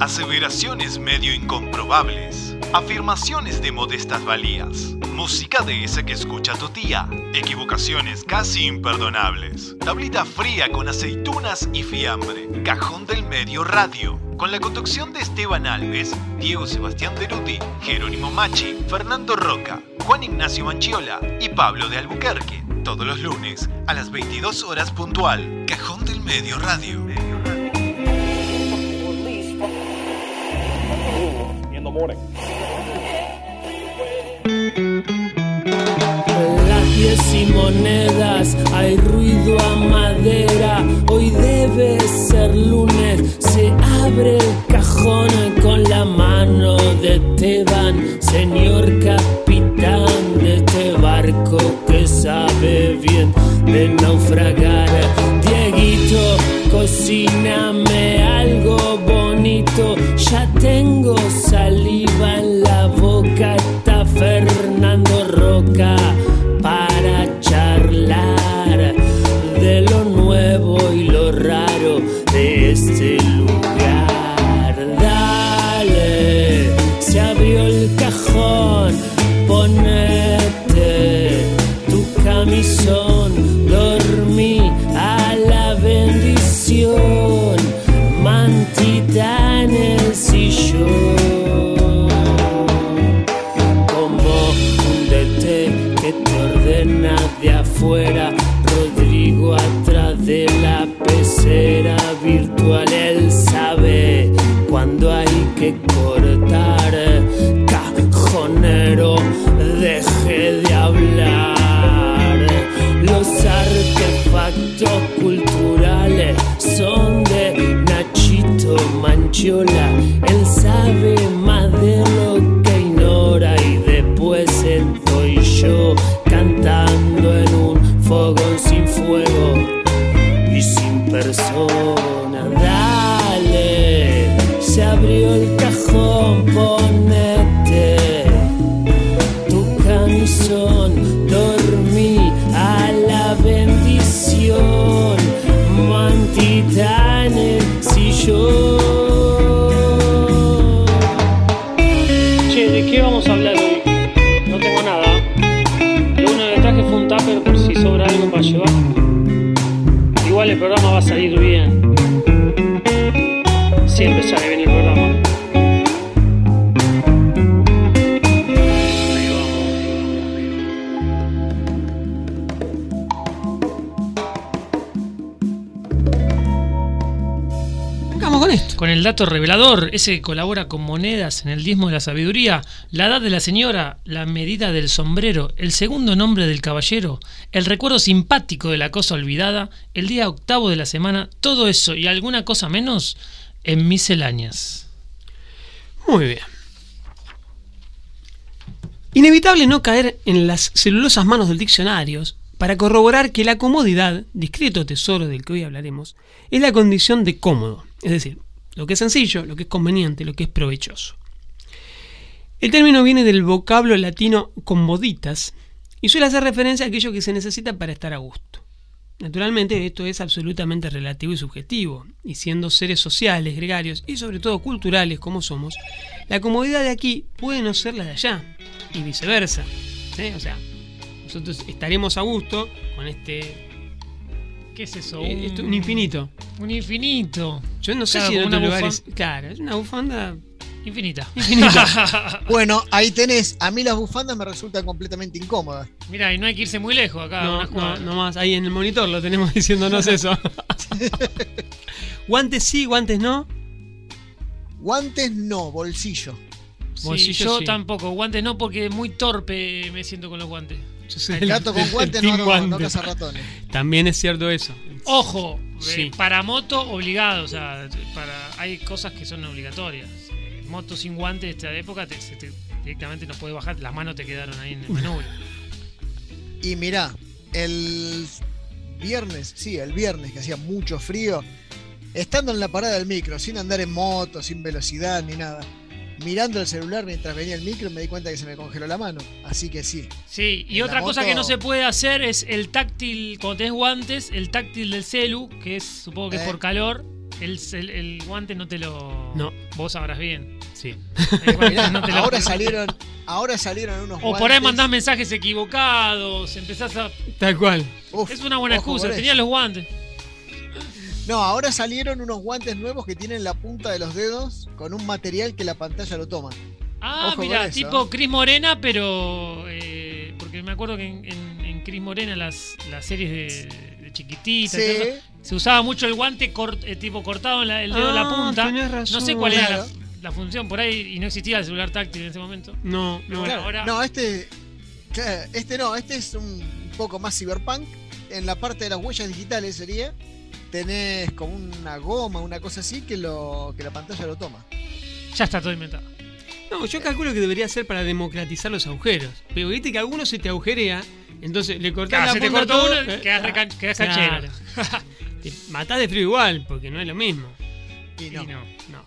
Aseveraciones medio incomprobables. Afirmaciones de modestas valías. Música de esa que escucha tu tía. Equivocaciones casi imperdonables. Tablita fría con aceitunas y fiambre. Cajón del medio radio. Con la conducción de Esteban Alves, Diego Sebastián Deruti, Jerónimo Machi, Fernando Roca, Juan Ignacio Manchiola y Pablo de Albuquerque. Todos los lunes a las 22 horas puntual. Cajón del Medio Radio. Las diez y monedas, hay ruido a madera. Hoy debe ser lunes, se abre el cajón con la mano de Teban, señor capitán de este barco sabe bien de naufragar. Dieguito, cocíname algo bonito, ya tengo saliva en la boca. Está Fernando Roca cuando hay revelador, ese que colabora con monedas en el diezmo de la sabiduría, la edad de la señora, la medida del sombrero, el segundo nombre del caballero, el recuerdo simpático de la cosa olvidada, el día octavo de la semana, todo eso y alguna cosa menos en misceláneas. Muy bien. Inevitable no caer en las celulosas manos del diccionario para corroborar que la comodidad, discreto tesoro del que hoy hablaremos, es la condición de cómodo, es decir, lo que es sencillo, lo que es conveniente, lo que es provechoso. El término viene del vocablo latino comoditas y suele hacer referencia a aquello que se necesita para estar a gusto. Naturalmente esto es absolutamente relativo y subjetivo, y siendo seres sociales, gregarios y sobre todo culturales como somos, la comodidad de aquí puede no ser la de allá, y viceversa. ¿sí? O sea, nosotros estaremos a gusto con este... ¿Qué es eso? eh, esto- un infinito. Un infinito. Yo no sé Claro, si en otros una lugares... bufanda- Claro, es una bufanda Infinita. infinita. Bueno, ahí tenés. A mí las bufandas me resultan completamente incómodas. Mira, y no hay que irse muy lejos acá. no, no, más, ahí en el monitor lo tenemos diciéndonos eso. guantes sí, guantes no. Guantes no, bolsillo. Sí, Bolsillo yo sí. tampoco. Guantes no, porque muy torpe me siento con los guantes. Yo soy El el- gato con guantes no, no, guante. no caza ratones. También es cierto eso. Ojo, eh, para moto obligado, o sea, para hay cosas que son obligatorias. Eh, moto sin guantes de esta época te- se te- directamente no puede bajar, las manos te quedaron ahí en el manubrio. Y mirá, el viernes, sí, el viernes que hacía mucho frío, estando en la parada del micro, sin andar en moto, sin velocidad ni nada, mirando el celular mientras venía el micro me di cuenta que se me congeló la mano. Así que sí. Sí, y En otra cosa moto- que no se puede hacer es el táctil, cuando tenés guantes, el táctil del celu, que es, supongo que es Eh. por calor, el, el- el guante no te lo... No. Vos sabrás bien. Sí. Mirá, no te lo- ahora salieron, ahora salieron unos O por ahí mandás mensajes equivocados, empezás a... Tal cual. Uf, Es una buena excusa, tenías los guantes. No, ahora salieron unos guantes nuevos que tienen la punta de los dedos con un material que la pantalla lo toma. Ah, Ojo mira, tipo ¿eh? Cris Morena, pero... eh, porque me acuerdo que en, en, en Cris Morena las, las series de, de chiquititas, Sí, eso, se usaba mucho el guante cort- eh, tipo cortado en la- el dedo de la Ah, punta. tenés No sé cuál era Claro. la, la función por ahí y no existía el celular táctil en ese momento. No, no. claro. ahora- No, este, claro, este no, este es un poco más cyberpunk. En la parte de las huellas digitales sería, tenés como una goma, una cosa así que lo que la pantalla lo toma. Ya está todo inventado. No, yo calculo que debería ser para democratizar los agujeros. Pero viste que alguno se te agujerea, entonces le cortás Claro, la se te punta cortó todo, uno, eh, quedás, ah, recan- quedás claro. Te matás de frío igual, porque no es lo mismo. Y no. Y no. No.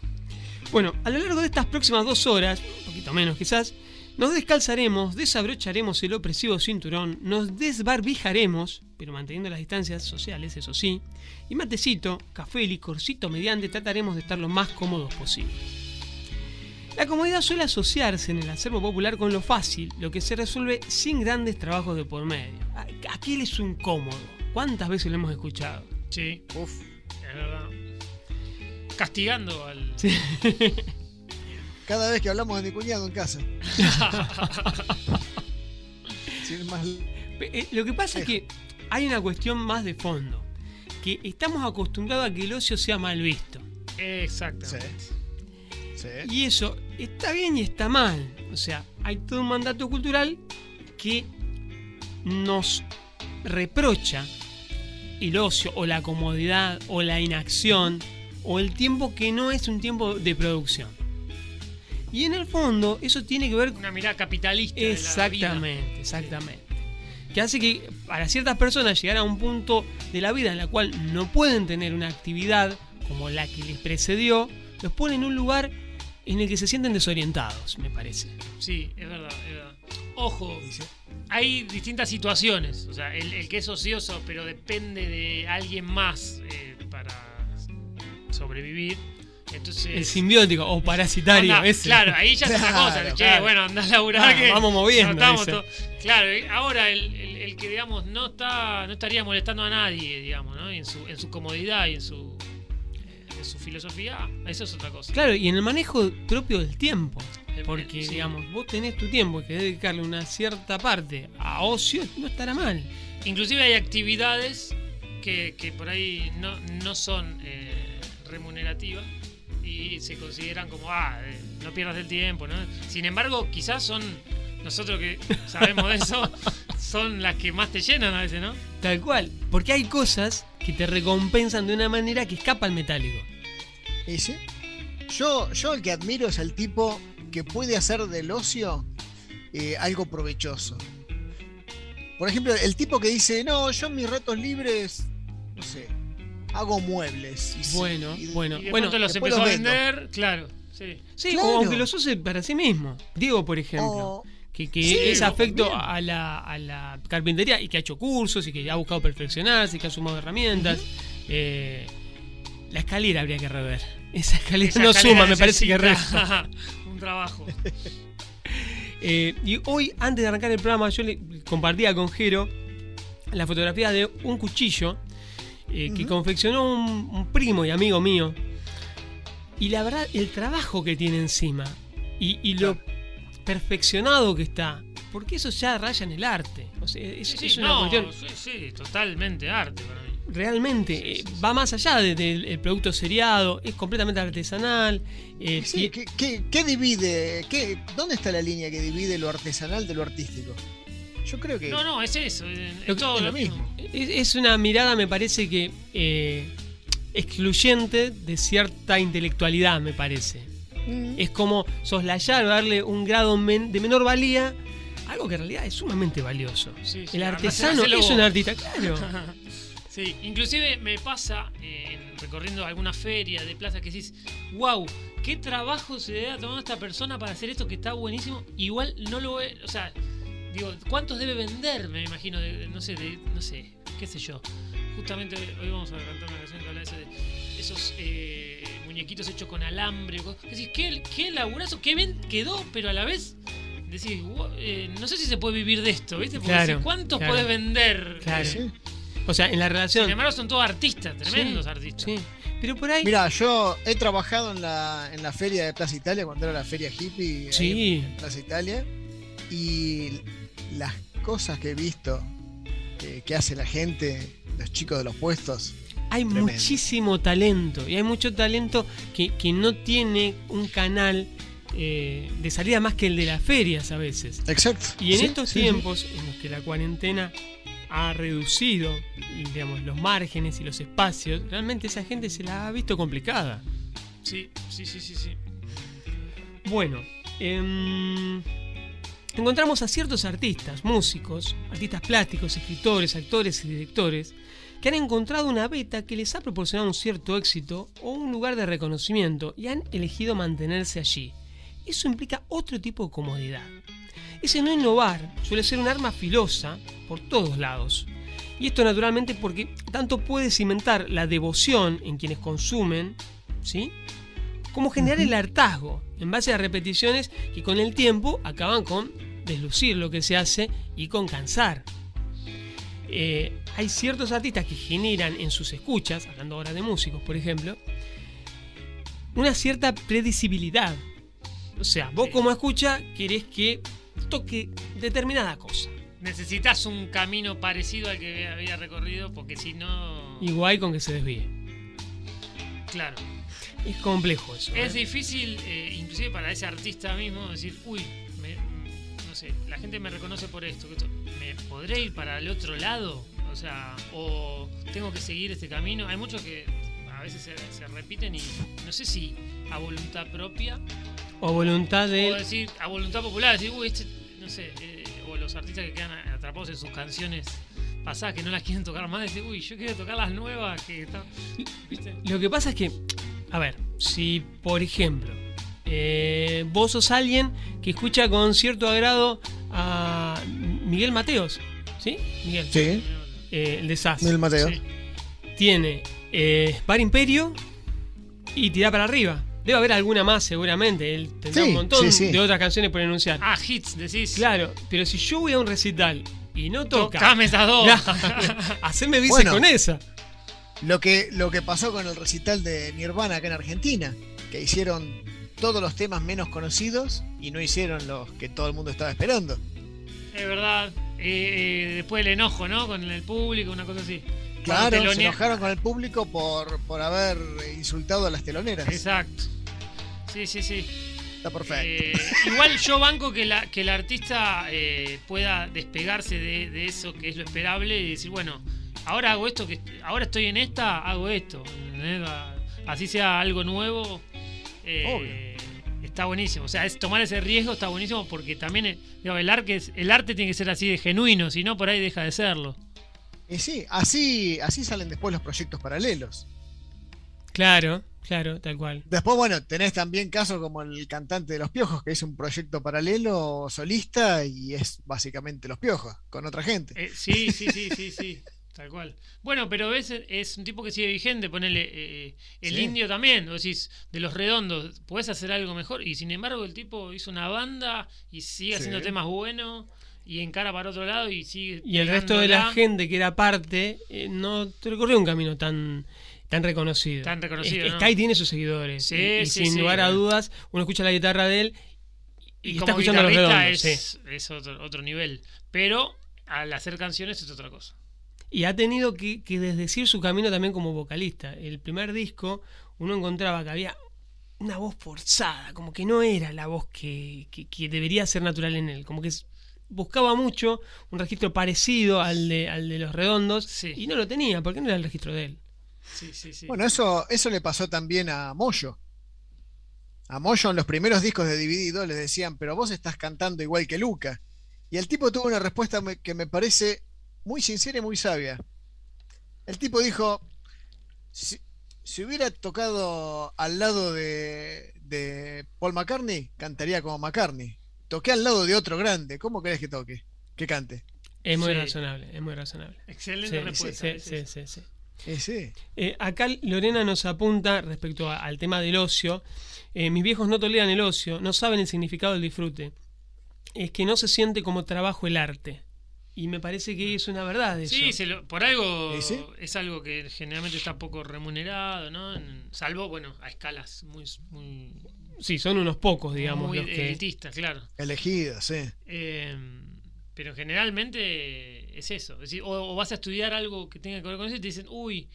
Bueno, a lo largo de estas próximas dos horas, un poquito menos quizás, nos descalzaremos, desabrocharemos el opresivo cinturón, nos desbarbijaremos, pero manteniendo las distancias sociales, eso sí, y matecito, café, licorcito mediante, trataremos de estar lo más cómodos posible. La comodidad suele asociarse en el acervo popular con lo fácil, lo que se resuelve sin grandes trabajos de por medio. ¿A- Aquel es un cómodo. ¿Cuántas veces lo hemos escuchado? Sí, Uf. es verdad. Castigando al. Cada vez que hablamos de mi cuñado en casa. Sin más- Eh, Lo que pasa es que hay una cuestión más de fondo, que estamos acostumbrados a que el ocio sea mal visto. Exactamente. Sí. Y eso está bien y está mal. O sea, hay todo un mandato cultural que nos reprocha el ocio o la comodidad o la inacción o el tiempo que no es un tiempo de producción. Y en el fondo eso tiene que ver Una mirada capitalista. de la vida. Exactamente, exactamente. Que hace que para ciertas personas llegar a un punto de la vida en la cual no pueden tener una actividad como la que les precedió, los pone en un lugar en el que se sienten desorientados, me parece. Sí, es verdad, es verdad. Ojo, hay distintas situaciones. O sea, el, el que es ocioso, pero depende de alguien más eh, para sobrevivir. Entonces. El simbiótico o parasitario, ese. Claro, ahí ya es otra cosa. Claro, che, claro. bueno, andá a laburar Ah, que vamos moviendo, Claro, ahora el, el- el que, digamos, no está no estaría molestando a nadie, digamos, ¿no? En su, en su comodidad y en su, eh, en su filosofía, eso es otra cosa. Claro, y en el manejo propio del tiempo. Porque, sí. digamos, vos tenés tu tiempo y que dedicarle una cierta parte a ocio, no estará mal. Inclusive hay actividades que, que por ahí no, no son eh, remunerativas y se consideran como, ah, eh, no pierdas el tiempo, ¿no? Sin embargo, quizás son, nosotros que sabemos de eso, son las que más te llenan a veces, ¿no? Tal cual. Porque hay cosas que te recompensan de una manera que escapa al metálico. Y sí. Yo, yo el que admiro es el tipo que puede hacer del ocio eh, algo provechoso. Por ejemplo, el tipo que dice, no, yo en mis ratos libres, no sé, hago muebles. Y sí, Bueno, y- bueno. Y de Bueno, pronto los empezó a vendo. vender, claro, sí. Sí, Claro. o aunque los use para sí mismo. Diego, por ejemplo, O- que, que Sí, es afecto a la, a la carpintería y que ha hecho cursos y que ha buscado perfeccionarse y que ha sumado herramientas. Eh, la escalera habría que rever. Esa escalera Esa no escalera suma, me parece que resta. un trabajo. Eh, y hoy, antes de arrancar el programa, yo le compartía con Jero la fotografía de un cuchillo eh, que confeccionó un, un primo y amigo mío. Y la verdad, el trabajo que tiene encima y, y lo perfeccionado que está, porque eso ya raya en el arte. O sea, es, Sí, sí, es una no, cuestión sí, sí, totalmente arte para mí. realmente Sí, eh, va más allá de- del el producto seriado, es completamente artesanal. eh, Sí, y- ¿qué, qué- qué divide? ¿Qué, ¿Dónde está la línea que divide lo artesanal de lo artístico? Yo creo que No, no, es eso. Es, Lo todo es lo mismo. Es, es una mirada, me parece que eh, excluyente de cierta intelectualidad, me parece. Mm, Es como soslayar o darle un grado men- de menor valía, algo que en realidad es sumamente valioso. Sí, sí, El artesano es vos. un artista, claro. Sí, inclusive me pasa eh, en- recorriendo alguna feria de plaza que decís, wow, qué trabajo se debe a tomar esta persona para hacer esto que está buenísimo. Igual no lo ve, o sea, digo, ¿cuántos debe vender? Me imagino, de- no sé, de, no sé, qué sé yo. Justamente hoy vamos a cantar una canción que habla de, eso, de esos eh, muñequitos hechos con alambre. Decís, qué, qué laburazo, qué bien quedó, pero a la vez decís, "Wow, eh, no sé si se puede vivir de esto, ¿viste? Porque Claro, decís, ¿cuántos claro. podés vender? Claro. Sí. O sea, en la relación. Sin embargo, son todos artistas, tremendos Sí, artistas. Sí. Pero por ahí. Mira, yo he trabajado en la, en la feria de Plaza Italia cuando era la feria hippie ahí en Plaza Italia y las cosas que he visto que, que hace la gente, los chicos de los puestos. hay tremendo. muchísimo talento. Y hay mucho talento que, que no tiene un canal eh, de salida más que el de las ferias a veces. Exacto. Y en Sí, estos sí, sí. tiempos en los que la cuarentena ha reducido digamos, los márgenes y los espacios, realmente esa gente se la ha visto complicada. Sí, sí, sí, sí, sí. Bueno, em, encontramos a ciertos artistas, músicos, artistas plásticos, escritores, actores y directores, que han encontrado una beta que les ha proporcionado un cierto éxito o un lugar de reconocimiento y han elegido mantenerse allí. Eso implica otro tipo de comodidad. Ese no innovar suele ser un arma filosa por todos lados. Y esto naturalmente porque tanto puede cimentar la devoción en quienes consumen, ¿sí? como generar el hartazgo en base a repeticiones que con el tiempo acaban con deslucir lo que se hace y con cansar. Eh, hay ciertos artistas que generan en sus escuchas, hablando ahora de músicos por ejemplo, una cierta predecibilidad. O sea, vos como escucha querés que toque determinada cosa. Necesitas un camino parecido al que había recorrido porque si no... Igual con que se desvíe. Claro. Es complejo eso. Es ¿eh? difícil, eh, inclusive para ese artista mismo, decir, uy, me- no sé, la gente me reconoce por esto, esto. ¿Me podré ir para el otro lado? O sea, o tengo que seguir este camino. Hay muchos que a veces se, se repiten y no sé si a voluntad propia O voluntad o de... decir a voluntad popular, decir, uy, este, no sé, eh, o los artistas que quedan atrapados en sus canciones pasadas que no las quieren tocar más, decir, uy, yo quiero tocar las nuevas que están. Lo que pasa es que, a ver, si por ejemplo eh, vos sos alguien que escucha con cierto agrado a Miguel Mateos, ¿sí? Miguel, Sí, eh, el de SAS, Mil Mateo. Sí. tiene eh, Bar Imperio y Tira para arriba. Debe haber alguna más seguramente, él tendrá Sí, un montón sí, sí. de otras canciones por enunciar. Ah, hits, decís. Claro, pero si yo voy a un recital y no toca... Tocame esas dos. Haceme vice Bueno. con esa. Lo que, lo que pasó con el recital de Nirvana acá en Argentina, que hicieron todos los temas menos conocidos y no hicieron los que todo el mundo estaba esperando. Es verdad. Eh, después el enojo, ¿no? Con el público, una cosa así. Claro, se enojaron con el público por, por haber insultado a las teloneras. Exacto. Sí, sí, sí. Está perfecto. Eh, igual yo banco que, la, que el artista eh, pueda despegarse de, de eso que es lo esperable y decir, bueno, ahora hago esto, que ahora estoy en esta, hago esto. Así sea algo nuevo. eh, está buenísimo. O sea, es tomar ese riesgo está buenísimo porque también eh, digo, el, arte, es- el arte tiene que ser así de genuino, si no por ahí deja de serlo. Y sí, así, así salen después los proyectos paralelos. Claro, claro, tal cual. Después, bueno, tenés también casos como el cantante de Los Piojos, que es un proyecto paralelo solista y es básicamente Los Piojos, con otra gente. Eh, sí, sí, sí, sí, sí. Tal cual. Bueno, pero ves, es un tipo que sigue vigente, ponele eh, el Sí. indio también, vos decís, de los redondos, podés hacer algo mejor. Y sin embargo, el tipo hizo una banda y sigue Sí. haciendo temas buenos y encara para otro lado y sigue. Y el resto de la gente que era parte eh, no recorrió un camino tan tan reconocido. Tan reconocido, Es- ¿no? Sky tiene sus seguidores. Sí, y, sin lugar a dudas, uno escucha la guitarra de él y, Y, está como escuchando a los redondos. es, es otro, otro nivel. Pero al hacer canciones es otra cosa. Y ha tenido que, que desdecir su camino también como vocalista. El primer disco, uno encontraba que había una voz forzada, como que no era la voz que, que- que debería ser natural en él. Como que buscaba mucho un registro parecido al de, al de los redondos Sí. y no lo tenía, porque no era el registro de él. Sí, sí, sí. Bueno, eso, eso le pasó también a Moyo. A Moyo en los primeros discos de Dividido les decían, pero vos estás cantando igual que Luca. Y el tipo tuvo una respuesta que me parece muy sincera y muy sabia. El tipo dijo, si, si hubiera tocado al lado de, de Paul McCartney, cantaría como McCartney. Toqué al lado de otro grande, ¿cómo querés que toque? Que cante. Es muy Sí. razonable, es muy razonable. Excelente Sí, respuesta. sí, sí, sí, sí. Eh, sí. Eh, acá Lorena nos apunta respecto a- al tema del ocio. eh, mis viejos no toleran el ocio, no saben el significado del disfrute. Es que no se siente como trabajo el arte. Y me parece que es una verdad eso. Sí, se lo- por algo es algo que generalmente está poco remunerado, ¿no? En- salvo, bueno, a escalas muy, muy, Sí, son unos pocos, digamos, muy los que... elitistas, claro. Elegido, sí. Eh, pero generalmente es eso. Es decir, o, o vas a estudiar algo que tenga que ver con eso y te dicen, uy,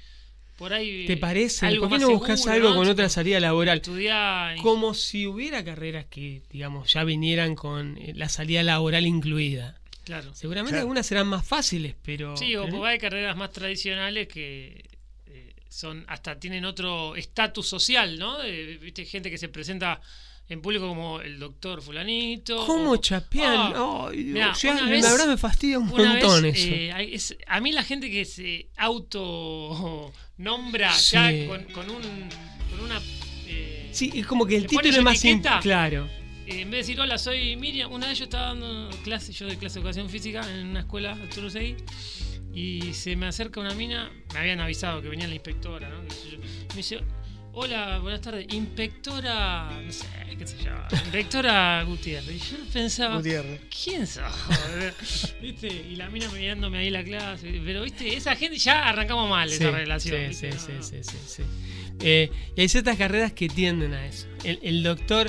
por ahí. ¿Te parece? algo ¿Por qué no buscas seguro, algo ¿no? con otra salida laboral? Estudiar. Como si hubiera carreras que, digamos, ya vinieran con eh, la salida laboral incluida. Claro. Seguramente Claro. algunas serán más fáciles, pero... Sí, o pero- porque hay carreras más tradicionales que eh, son hasta tienen otro estatus social, ¿no? De, Viste, gente que se presenta en público como el doctor fulanito. ¿Cómo o- chapean? Mirá, ya una la vez- verdad me fastidia un montón vez, eso. eh, es- a mí la gente que se auto nombra Sí. ya con, con un con una eh, Sí, es como que el ¿Le pone título es más. Claro. Eh, en vez de decir hola soy Miriam, una vez yo estaba dando clase, yo doy clase de educación física en una escuela de Toulouse y se me acerca una mina, me habían avisado que venía la inspectora, ¿no? Me dice, hola, buenas tardes, inspectora, no sé, qué sé yo, inspectora Gutiérrez. Y yo pensaba, Gutiérrez. ¿Quién sos? ¿Viste? Y la mina mirándome ahí la clase. Pero, ¿viste? Esa gente ya arrancamos mal Sí, esa relación. sí, sí, No, sí, no. sí, sí, sí. Eh, y hay ciertas carreras que tienden a eso. El, el doctor,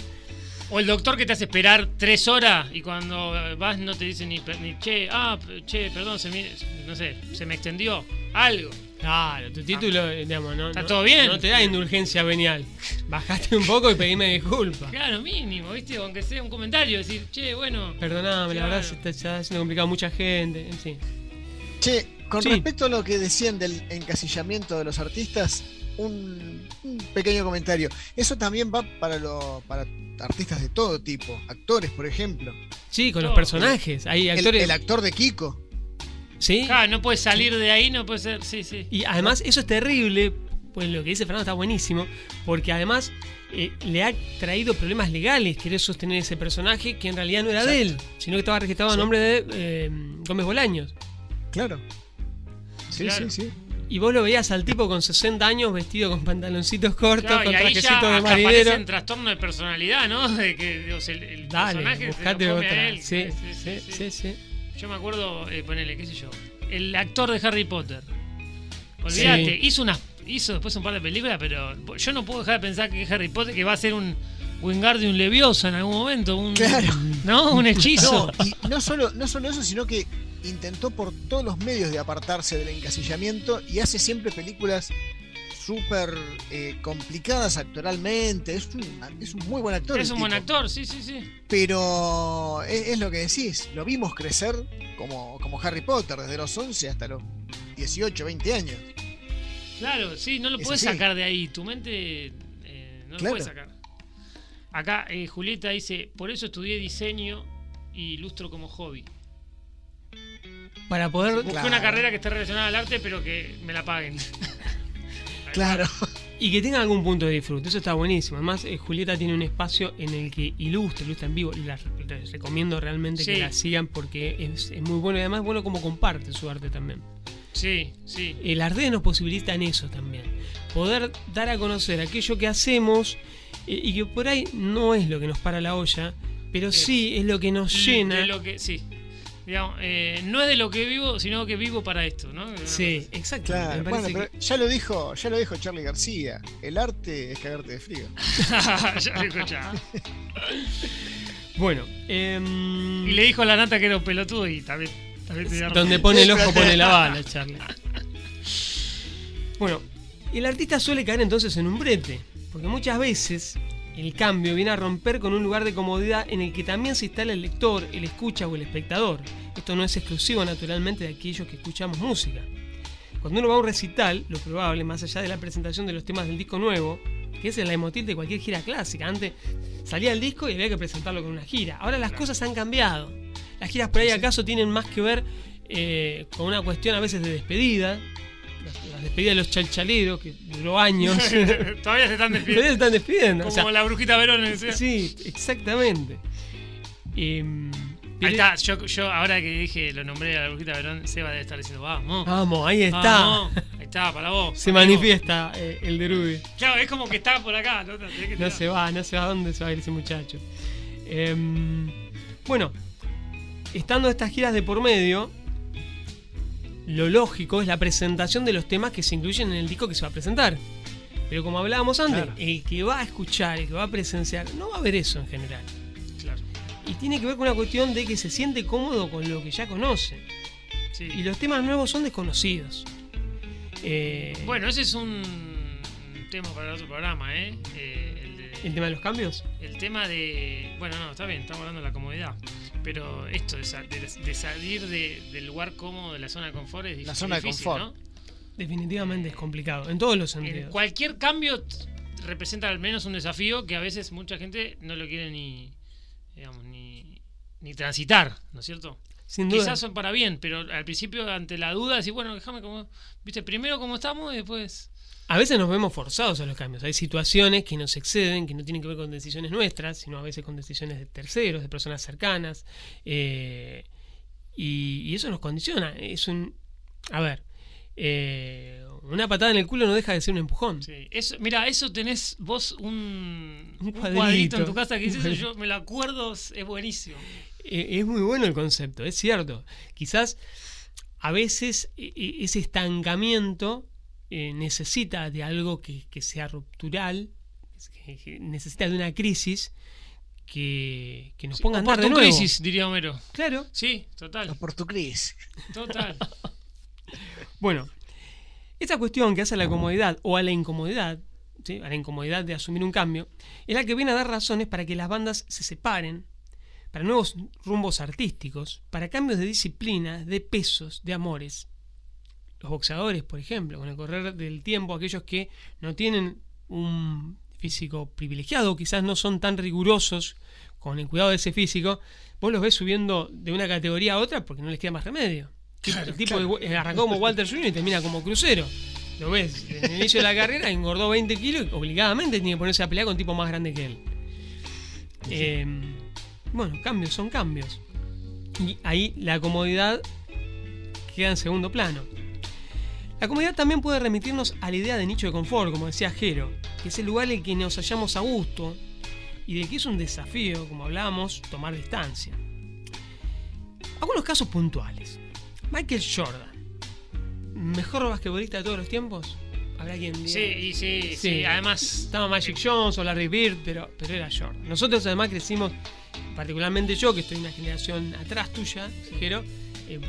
O el doctor que te hace esperar tres horas y cuando vas no te dice ni, che, ah, che, perdón, se me, no sé, se me extendió algo. claro, tu título, eh, digamos, no, ¿Está no- todo bien? no te da indulgencia venial. Bajaste un poco y pedime disculpas. Claro, mínimo, ¿viste? Aunque sea un comentario, decir, che, bueno. Perdoname, la verdad se está, se está haciendo complicado a mucha gente. En fin. Che, con Sí. respecto a lo que decían del encasillamiento de los artistas, un, un pequeño comentario. Eso también va para, lo, para artistas de todo tipo, actores, por ejemplo. Sí, con los personajes. Hay El, actores. el actor de Kiko. sí. Claro, no puedes salir de ahí, no puede ser, sí, sí. Y además, eso es terrible. Pues lo que dice Fernando está buenísimo. Porque además eh, le ha traído problemas legales querer sostener ese personaje que en realidad no era de él, sino que estaba registrado a nombre de eh, Gómez Bolaños. Claro. Sí, Claro. sí, sí. Y vos lo veías al tipo con 60 años vestido con pantaloncitos cortos, Claro, con trajecitos de marinero. trastorno de personalidad, ¿no? De que digo, el, el Dale, personaje se lo buscate come a otra. él. Sí, sí, sí, sí. Yo me acuerdo, eh, ponele, qué sé yo, el actor de Harry Potter. Olvídate, Sí. hizo una, hizo después un par de películas, pero yo no puedo dejar de pensar que Harry Potter que va a ser un Wingardium Leviosa en algún momento, un, Claro. ¿no? Un hechizo. No, y no solo, no solo eso, sino que intentó por todos los medios de apartarse del encasillamiento y hace siempre películas súper eh, complicadas actoralmente. Es un, es un muy buen actor. es un buen actor, sí, sí, sí. Pero es, es lo que decís, lo vimos crecer como, como Harry Potter, desde los 11 hasta los 18, 20 años. Claro, sí, no lo Es puedes sacar de ahí. Tu mente eh, no lo Claro. puedes sacar. Acá eh, Julieta dice, por eso estudié diseño y ilustro como hobby. Para poder. Busqué Claro. una carrera que esté relacionada al arte, pero que me la paguen. Claro. Y que tenga algún punto de disfrute, eso está buenísimo. Además, eh, Julieta tiene un espacio en el que ilustra, ilustra en vivo. La- les recomiendo realmente que la sigan porque es, es muy bueno y además bueno como comparte su arte también. Sí, sí. El arte nos posibilita en eso también. Poder dar a conocer aquello que hacemos eh, y que por ahí no es lo que nos para la olla, pero Sí. sí es lo que nos llena. De lo que, sí. Digamos, eh, no es de lo que vivo, sino que vivo para esto, ¿no? Sí, exacto. Claro. Bueno, pero ya lo dijo, ya lo dijo Charlie García. El arte es cagarte de frío. ya lo escuchaba. Bueno, em, Y le dijo a la nata que era un pelotudo y también, también razón. donde pone el ojo pone la bala, Charlie. Bueno, el artista suele caer entonces en un brete, porque muchas veces el cambio viene a romper con un lugar de comodidad en el que también se instala el lector, el escucha o el espectador. Esto no es exclusivo naturalmente de aquellos que escuchamos música. Cuando uno va a un recital, lo probable, más allá de la presentación de los temas del disco nuevo, que es el leitmotiv de cualquier gira clásica. Antes salía el disco y había que presentarlo con una gira. Ahora las cosas han cambiado. Las giras por ahí acaso tienen más que ver eh, con una cuestión a veces de despedida, las, las despedidas de los chalchaleros, que duró años. Todavía se están Todavía se despidiendo. están despidiendo. Como o sea, la brujita Verón sí, exactamente. Em, Ahí está, yo, yo ahora que dije, lo nombré a la brujita Verón, Seba debe estar diciendo, vamos. Vamos, ahí está. vamos, ahí está, para vos. Se para vos. manifiesta eh, el Derubi. Claro, es como que está por acá. No, que No se va, no se va a dónde se va a ir ese muchacho. Em, bueno, estando estas giras de por medio, lo lógico es la presentación de los temas que se incluyen en el disco que se va a presentar. Pero como hablábamos antes, Claro. el que va a escuchar, el que va a presenciar, no va a ver eso en general. Claro. Y tiene que ver con una cuestión de que se siente cómodo con lo que ya conoce. Sí. Y los temas nuevos son desconocidos. Eh, Bueno, ese es un tema para otro programa, ¿eh? Eh, el, de- ¿El tema de los cambios? el tema de. Bueno, no, está bien, estamos hablando de la comodidad. Pero esto de, sa- de- de salir de- del lugar cómodo, de la zona de confort, es La zona de confort. ¿no? Definitivamente es complicado, en todos los En sentidos. cualquier cambio representa al menos un desafío que a veces mucha gente no lo quiere ni, digamos, ni, ni transitar, ¿no es cierto? Sin duda. Quizás son para bien, pero al principio ante la duda decir, bueno, déjame como, viste, primero como estamos y después... A veces nos vemos forzados a los cambios. Hay situaciones que nos exceden, que no tienen que ver con decisiones nuestras, sino a veces con decisiones de terceros, de personas cercanas. eh, y, y eso nos condiciona. Es un. A ver. eh, una patada en el culo no deja de ser un empujón. Sí, eso, mira, eso tenés vos un, Un un cuadrito. en tu casa que dice eso, Un yo me lo acuerdo, es es buenísimo. Eh, es muy bueno el concepto, es cierto. Quizás a veces e- e- ese estancamiento eh, necesita de algo que, que sea ruptural, que- que necesita de una crisis que, que nos ponga a andar de nuevo. crisis, diría Homero. Claro. Sí, total, Los portugués. total. Bueno, esa cuestión que hace a la comodidad o a la incomodidad, ¿sí? a la incomodidad de asumir un cambio, es la que viene a dar razones para que las bandas se separen, para nuevos rumbos artísticos, para cambios de disciplina, de pesos, de amores. Los boxeadores, por ejemplo, con el correr del tiempo, aquellos que no tienen un físico privilegiado, quizás no son tan rigurosos con el cuidado de ese físico, vos los ves subiendo de una categoría a otra porque no les queda más remedio. el tipo que arrancó como Walter Jr. y termina como crucero. Lo ves, en el inicio de la carrera engordó 20 kilos y obligadamente tiene que ponerse a pelear con tipo más grande que él. Eh, bueno, cambios son cambios. Y ahí la comodidad queda en segundo plano. La comodidad también puede remitirnos a la idea de nicho de confort, como decía Jero, que es el lugar en el que nos hallamos a gusto y de que es un desafío, como hablábamos, tomar distancia. Algunos casos puntuales. Michael Jordan, mejor basquetbolista de todos los tiempos. Habrá quien diga. Sí, sí, sí, Sí. además. Estaba Magic Jones o Larry Bird, pero, pero era Jordan. Nosotros además crecimos, particularmente yo, que estoy una generación atrás tuya, Jero, eh,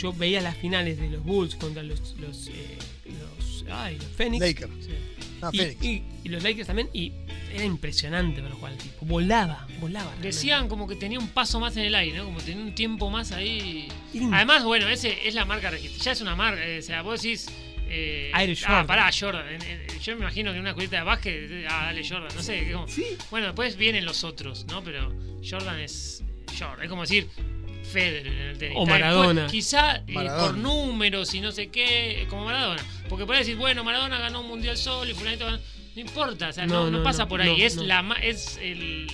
yo veía las finales de los Bulls contra los, los, eh, los, ay, los Phoenix. Lakers. Sí. Ah, y, Phoenix. y- y los Lakers también, y era impresionante ver jugar al tipo. Volaba, volaba. realmente. Decían como que tenía un paso más en el aire, ¿no? Como tenía un tiempo más ahí. Además, bueno, ese es la marca registrada. Ya es una marca. eh, o sea, vos decís. Eh, Air ah, Jordan. pará, Jordan. Yo me imagino que en una escuelita de básquet. eh, Ah, dale Jordan. No sé. como- Sí. Bueno, después vienen los otros, ¿no? Pero Jordan es. Jordan. Es como decir. Federer en el tenis. O después, Maradona. quizá eh, por números y no sé qué, como Maradona. Porque podés decir, bueno, Maradona ganó un mundial solo y fulanito ganó. No importa, o sea, no, No, no no, pasa no, por ahí. no, es no. la es el,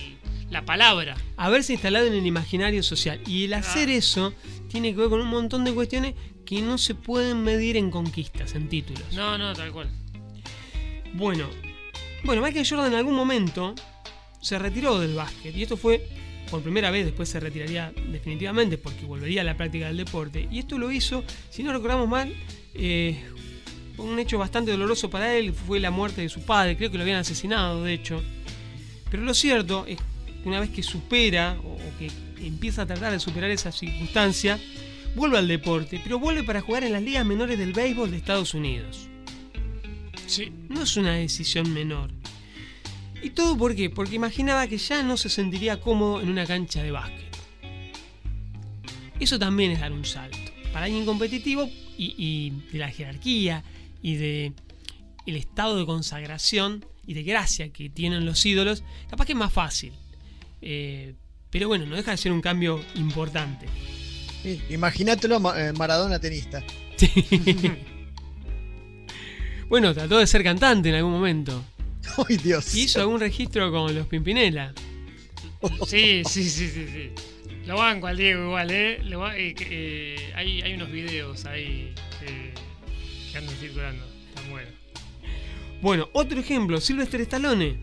la palabra. haberse instalado en el imaginario social. Y el hacer Ah. eso tiene que ver con un montón de cuestiones que no se pueden medir en conquistas, en títulos. No, no, tal cual. Bueno, bueno, Michael Jordan en algún momento se retiró del básquet. Y esto fue por primera vez, después se retiraría definitivamente porque volvería a la práctica del deporte. Y esto lo hizo, si no recordamos mal, eh, un hecho bastante doloroso para él fue la muerte de su padre. Creo que lo habían asesinado, de hecho. Pero lo cierto es que una vez que supera o o que empieza a tratar de superar esa circunstancia, vuelve al deporte, pero vuelve para jugar en las ligas menores del béisbol de Estados Unidos. Sí. No es una decisión menor. ¿Y todo por qué? Porque imaginaba que ya no se sentiría cómodo en una cancha de básquet. Eso también es dar un salto. Para alguien competitivo y, y de la jerarquía y de el estado de consagración y de gracia que tienen los ídolos, capaz que es más fácil. Eh, pero bueno, no deja de ser un cambio importante. Sí, Imagínatelo Ma- eh, Maradona tenista. Bueno, trató de ser cantante en algún momento. ¡Ay, Dios! Hizo algún registro con los Pimpinela. Sí, sí, sí, sí, sí. Lo banco al Diego igual, ¿eh? Eh, eh, hay, hay unos videos ahí eh, que andan circulando. Están buenos. Bueno, otro ejemplo, Sylvester Stallone.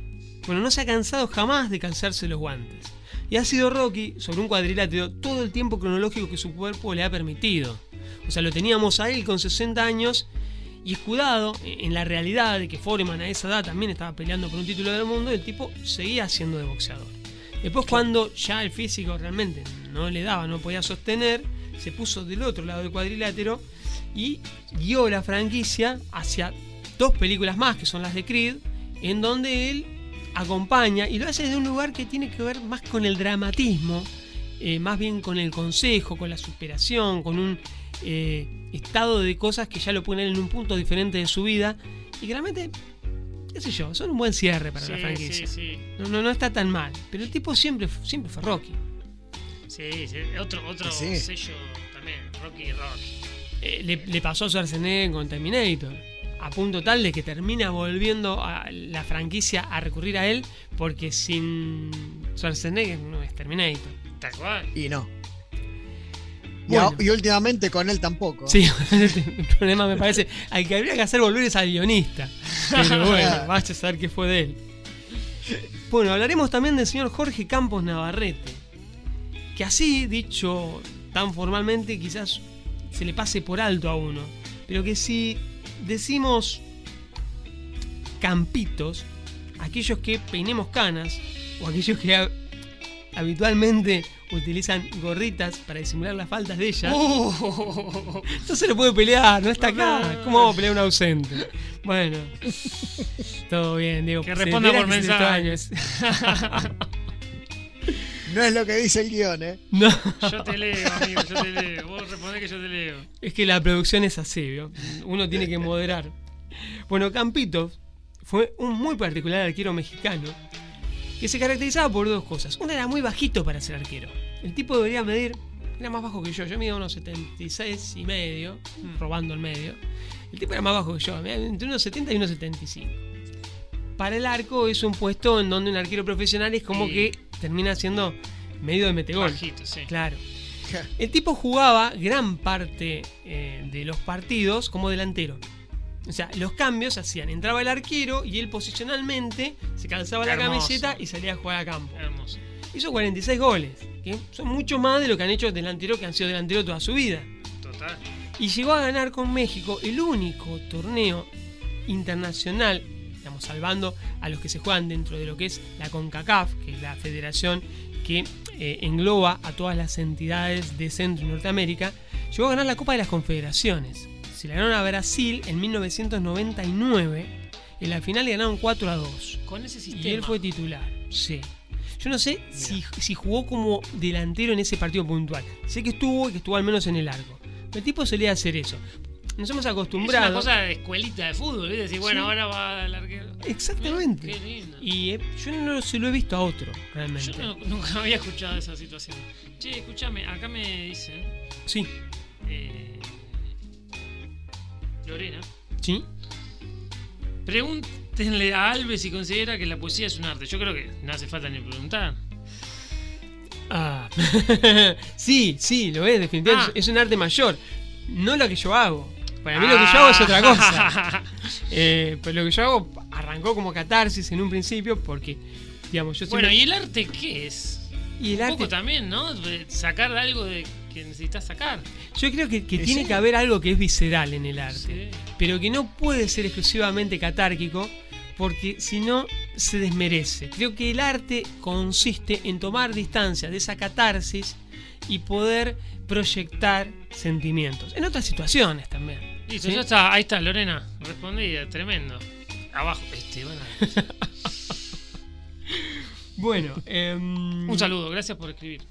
Bueno, no se ha cansado jamás de calzarse los guantes. Y ha sido Rocky sobre un cuadrilátero todo el tiempo cronológico que su cuerpo le ha permitido. O sea, lo teníamos a él con 60 años y escudado en la realidad de que Foreman a esa edad también estaba peleando por un título del mundo, el tipo seguía siendo de boxeador. Después cuando ya el físico realmente no le daba, no podía sostener, se puso del otro lado del cuadrilátero y guió la franquicia hacia dos películas más, que son las de Creed, en donde él acompaña y lo hace desde un lugar que tiene que ver más con el dramatismo, eh, más bien con el consejo, con la superación, con un eh, estado de cosas que ya lo ponen en un punto diferente de su vida y que realmente, qué sé yo, son un buen cierre para la franquicia. sí, sí. No, no, no está tan mal, pero el tipo siempre, siempre fue Rocky. Sí, sí. Otro, otro Sí. sello también. Rocky Rocky. Eh, le, le pasó a Schwarzenegger con Terminator. A punto tal de que termina volviendo a la franquicia a recurrir a él porque sin Schwarzenegger no es Terminator. Tal cual. Y no. Y, a- y últimamente con él tampoco. Sí, el problema me parece. Al que habría que hacer volver es al guionista. Pero bueno, vaya a saber qué fue de él. Bueno, hablaremos también del señor Jorge Campos Navarrete. Que así, dicho tan formalmente, quizás se le pase por alto a uno. Pero que si decimos campitos, aquellos que peinemos canas, o aquellos que ha- habitualmente utilizan gorritas para disimular las faltas de ellas, Uh, no se le puede pelear, no está acá. ¿Cómo vamos a pelear un ausente? Bueno, todo bien, Diego. Que responda por mensaje. No es lo que dice el guion, ¿eh? No, yo te leo, amigo, yo te leo. Vos respondés que yo te leo. es que la producción es así, ¿vio? Uno tiene que moderar. Bueno, Campito fue un muy particular arquero mexicano que se caracterizaba por dos cosas. Una era muy bajito para ser arquero. El tipo debería medir, era más bajo que yo. Yo medía unos 76 y medio, robando el medio. El tipo era más bajo que yo, entre unos 70 y unos 75. Para el arco es un puesto en donde un arquero profesional es como Sí. que termina siendo medio de metegol. Bajito, sí. Claro. El tipo jugaba gran parte eh, de los partidos como delantero. O sea, los cambios hacían, entraba el arquero y él posicionalmente se calzaba la Hermoso. camiseta y salía a jugar a campo. Hermoso. Hizo 46 goles, que son mucho más de lo que han hecho delanteros que han sido delanteros toda su vida. Total. Y llegó a ganar con México el único torneo internacional, estamos salvando a los que se juegan dentro de lo que es la CONCACAF, que es la federación que eh, engloba a todas las entidades de Centro y Norteamérica, llegó a ganar la Copa de las Confederaciones. Se la ganaron a Brasil en 1999. En la final le ganaron 4 a 2. Con ese sistema. Y él fue titular, sí. Yo no sé si, si jugó como delantero en ese partido puntual. Sé que estuvo y que estuvo al menos en el largo. Pero el tipo solía hacer eso. Nos hemos Es acostumbrado. una cosa de escuelita de fútbol, ¿viste? Decir, bueno, Sí. ahora va el arquero. Exactamente. Qué lindo. Y eh, yo no se lo he visto a otro, realmente. Yo no- nunca había escuchado esa situación. Che, escúchame, acá me dicen. Sí, eh, Lorena. sí. Pregúntenle a Alves si considera que la poesía es un arte. Yo creo que no hace falta ni preguntar. Ah. sí, sí, lo es, definitivamente. Ah. Es un arte mayor. No lo que yo hago. Para mí lo que yo hago es otra cosa. Eh, pero lo que yo hago arrancó como catarsis en un principio porque, digamos, yo bueno, siempre- ¿y el arte qué es? y el Un arte poco también, ¿no? Sacar algo de que necesitas sacar. Yo creo que, tiene sí. que haber algo que es visceral en el arte, Sí. pero que no puede ser exclusivamente catárquico, porque si no se desmerece. Creo que el arte consiste en tomar distancia de esa catarsis y poder proyectar sentimientos. En otras situaciones también. Listo, ¿sí? ya está. Ahí está, Lorena. Respondida, tremendo. Abajo. Alves. Bueno, em, Un saludo, gracias por escribir.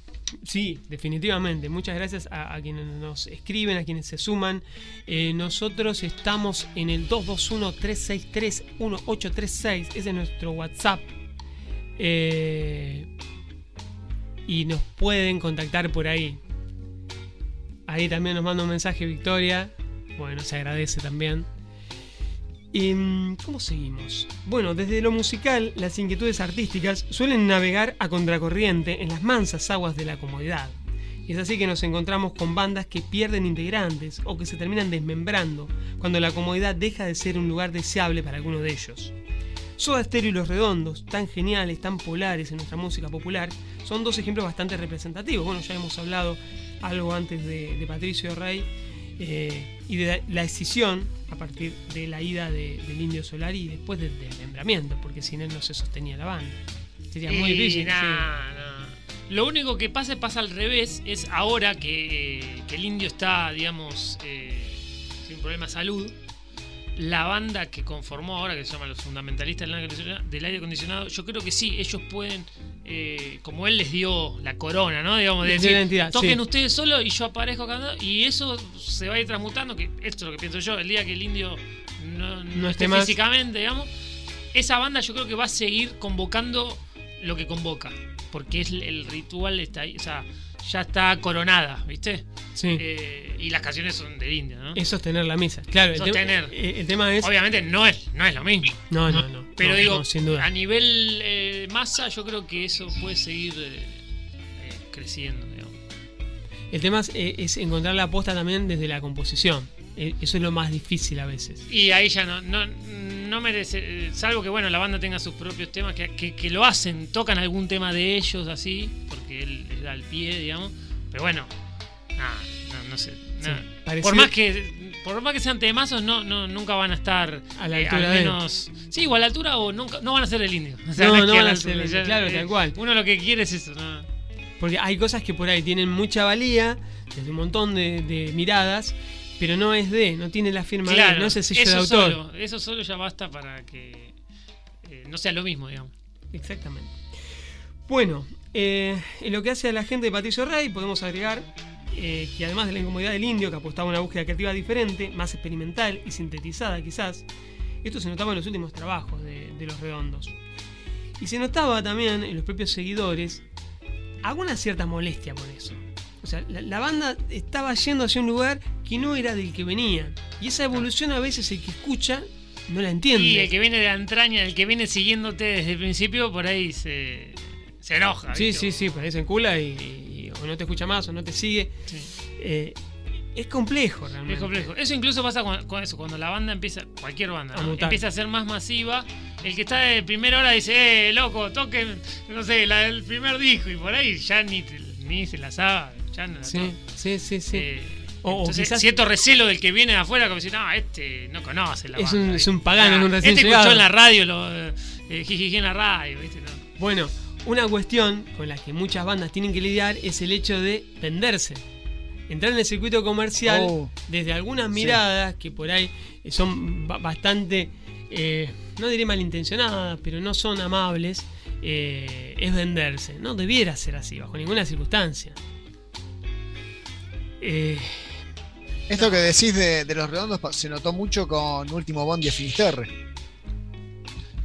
Sí, definitivamente. Muchas gracias a, quienes nos escriben, a quienes se suman. Eh, nosotros estamos en el 221-363-1836. Ese es nuestro WhatsApp. Eh, y nos pueden contactar por ahí. Ahí también nos manda un mensaje Victoria. Bueno, se agradece también. Em, ¿Cómo seguimos? Bueno, desde lo musical, las inquietudes artísticas suelen navegar a contracorriente en las mansas aguas de la comodidad. Y es así que nos encontramos con bandas que pierden integrantes o que se terminan desmembrando cuando la comodidad deja de ser un lugar deseable para alguno de ellos. Soda Stereo y Los Redondos, tan geniales, tan polares en nuestra música popular, son dos ejemplos bastante representativos. Bueno, ya hemos hablado algo antes de, de Patricio Rey eh, y de la decisión a partir de la ida de- del Indio Solari y después del desmembramiento, porque sin él no se sostenía la banda. Sería muy difícil. nah, sí. nah. Lo único que pasa pasa al revés, es ahora que, que el indio está, digamos, eh, sin problema de salud. La banda que conformó ahora, que se llama Los Fundamentalistas del Aire Acondicionado, yo creo que sí, ellos pueden, eh, como él les dio la corona, ¿no? Digamos, de decir, identidad, toquen sí. ustedes solo y yo aparezco acá, y eso se va a ir transmutando, que esto es lo que pienso yo, el día que el indio no, no No esté esté más. físicamente, digamos, esa banda yo creo que va a seguir convocando lo que convoca. Porque es el ritual está ahí, o sea, ya está coronada, ¿viste? Sí. Eh, y las canciones son del indio, ¿no? es sostener la misa. Claro, el, tema- eh, el tema es. Obviamente no es, no es lo mismo. No, no, no. Pero no, digo, no, sin duda. a nivel eh, masa, yo creo que eso puede seguir eh, eh, creciendo, digamos. El tema es, eh, es encontrar la aposta también desde la composición. Eso es lo más difícil a veces. Y ahí ya no, no, no merece, eh, salvo que bueno, la banda tenga sus propios temas, que, que- que lo hacen, tocan algún tema de ellos así, porque él da el pie, digamos. Pero bueno, nada, no, no sé. nada. Por más que por más que sean temazos, no, no, nunca van a estar A la eh, altura al de él. menos. Sí, o a la altura o nunca, no van a ser el indio. O sea, No, no van a ser el indio, ya, claro, eh, tal cual. Uno lo que quiere es eso, ¿no? Porque hay cosas que por ahí tienen mucha valía, desde un montón de, de miradas, pero no es de, no tiene la firma de, Claro, no es el sello de autor. solo, eso solo ya basta para que eh, no sea lo mismo, digamos. Exactamente. Bueno, eh, en lo que hace a la gente de Patricio Rey, podemos agregar eh, que además de la incomodidad del indio, que apostaba a una búsqueda creativa diferente, más experimental y sintetizada quizás, esto se notaba en los últimos trabajos de, de Los Redondos. Y se notaba también en los propios seguidores alguna cierta molestia por eso. O sea, la, la banda estaba yendo hacia un lugar que no era del que venía. Y esa evolución a veces el que escucha no la entiende. Y el que viene de la entraña, el que viene siguiéndote desde el principio, por ahí se, se enoja. Sí, ¿viste? sí, sí, por ahí se encula y, y- o no te escucha más o no te sigue. Sí, Eh, es complejo realmente. Es complejo. Eso incluso pasa con, con eso, cuando la banda empieza, cualquier banda, empieza a ser más masiva. El que está de primera hora dice, eh, loco, toquen, no sé, la del primer disco, y por ahí ya ni, ni se la sabe, Sí, sí, sí, sí. Eh, O- o entonces, quizás- cierto recelo del que viene de afuera, como decir, no, este no conoce la Es banda. un- es un pagano, Ah, es un recién Este llegado. escuchó en la radio, lo, eh, jijiji en la radio, ¿viste? No. Bueno, una cuestión con la que muchas bandas tienen que lidiar es el hecho de venderse. Entrar en el circuito comercial Oh. desde algunas miradas que por ahí son ba- bastante, eh, no diré malintencionadas, pero no son amables, eh, es venderse. No debiera ser así, bajo ninguna circunstancia. Eh, Esto que decís de, de los redondos se notó mucho con Último Bondi de Finisterre.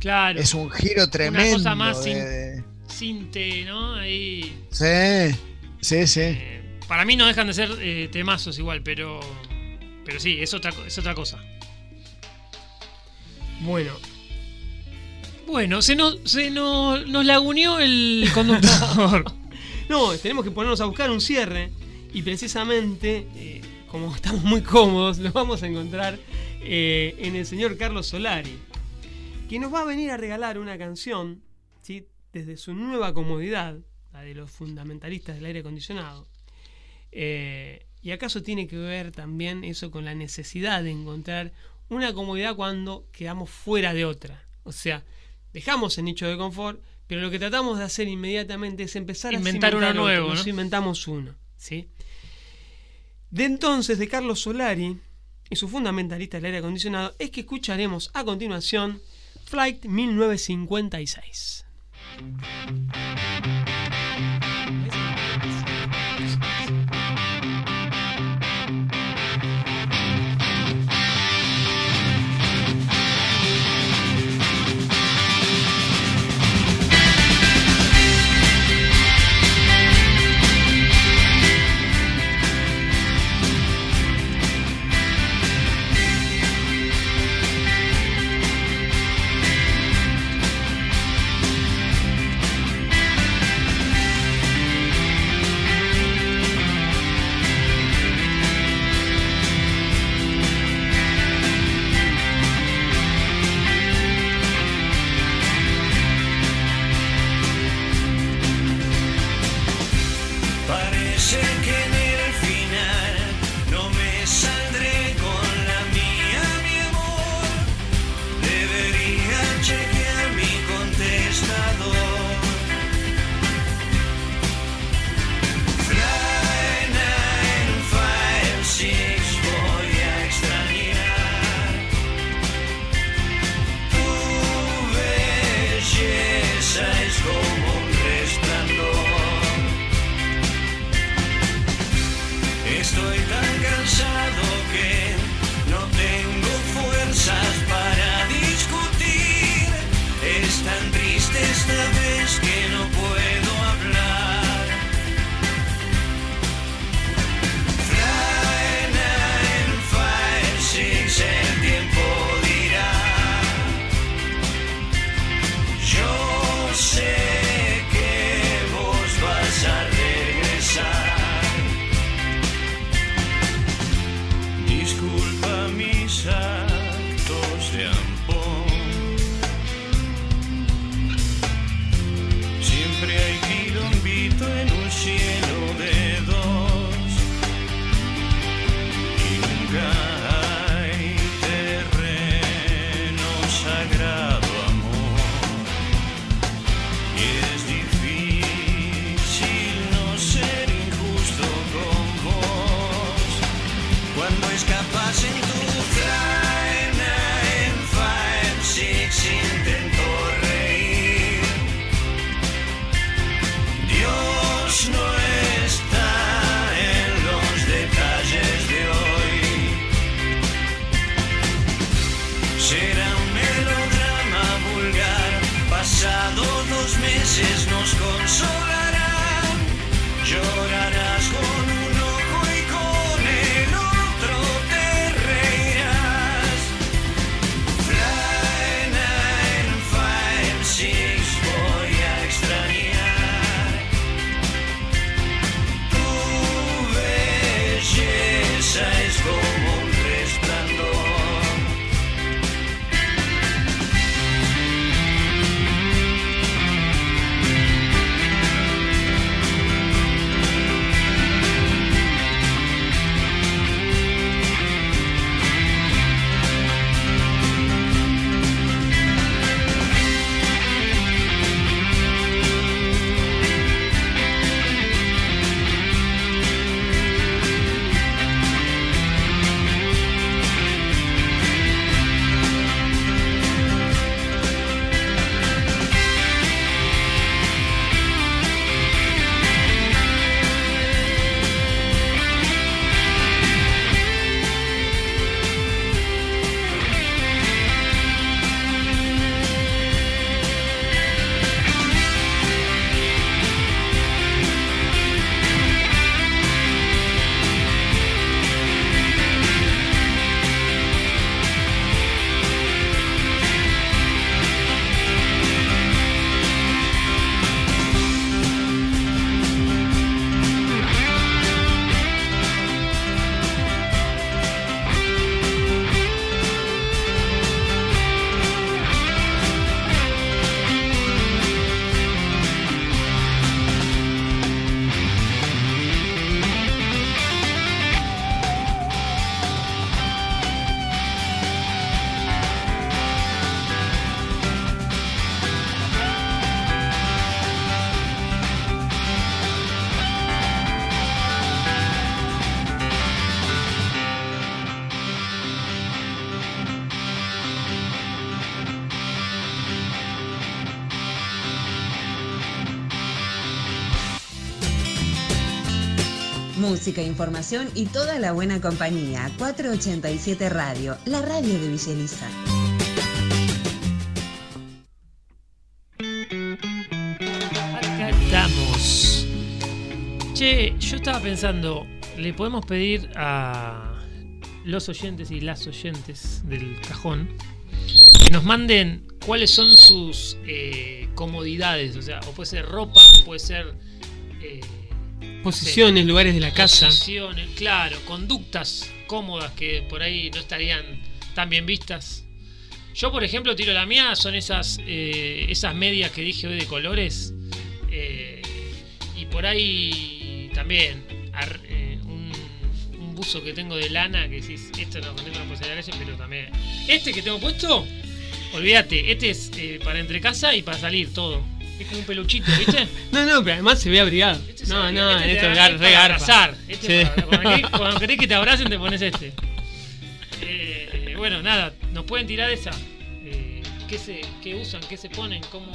Claro, Es un giro tremendo. cosa más de- sin- de- Cinte, ¿no? Ahí. Sí, sí, sí. eh, para mí no dejan de ser eh, temazos igual, pero. Pero sí, es otra, es otra cosa. bueno, Bueno, se nos, se nos, nos laguneó el conductor. No, tenemos que ponernos a buscar un cierre y precisamente, eh, como estamos muy cómodos, nos vamos a encontrar eh, en el señor Carlos Solari, que nos va a venir a regalar una canción, ¿sí? desde su nueva comodidad, la de los fundamentalistas del aire acondicionado. Eh, y acaso tiene que ver también eso con la necesidad de encontrar una comodidad cuando quedamos fuera de otra. O sea, dejamos el nicho de confort, pero lo que tratamos de hacer inmediatamente es empezar Inventar a uno otro, nuevo, nos ¿no? inventamos uno, ¿sí? De entonces, de Carlos Solari y su fundamentalista del aire acondicionado, es que escucharemos a continuación Flight 1956. Música, información y toda la buena compañía. 487 Radio, la radio de Villa Elisa. Acá estamos. Che, yo estaba pensando, le podemos pedir a los oyentes y las oyentes del cajón que nos manden cuáles son sus eh, comodidades. O sea, o puede ser ropa, puede ser. Posiciones, lugares de la casa. posiciones, claro, conductas cómodas que por ahí no estarían tan bien vistas. Yo, por ejemplo, tiro la mía, son esas, eh, esas medias que dije hoy de colores. eh, y por ahí también ar- eh, un, un buzo que tengo de lana que decís, esto no contengo la posibilidad de pero también. Este que tengo puesto, olvídate, este es para entre casa y para salir todo. Es como un peluchito, ¿viste? No, no, pero además se ve abrigado. Este No, no, este te esto gar- re para garpa. abrazar. Este Sí. es para- cuando, querés, cuando querés que te abracen te pones este. Eh, bueno, nada, nos pueden tirar esa. Eh, ¿qué, se, ¿Qué usan? ¿Qué se ponen? ¿Cómo...?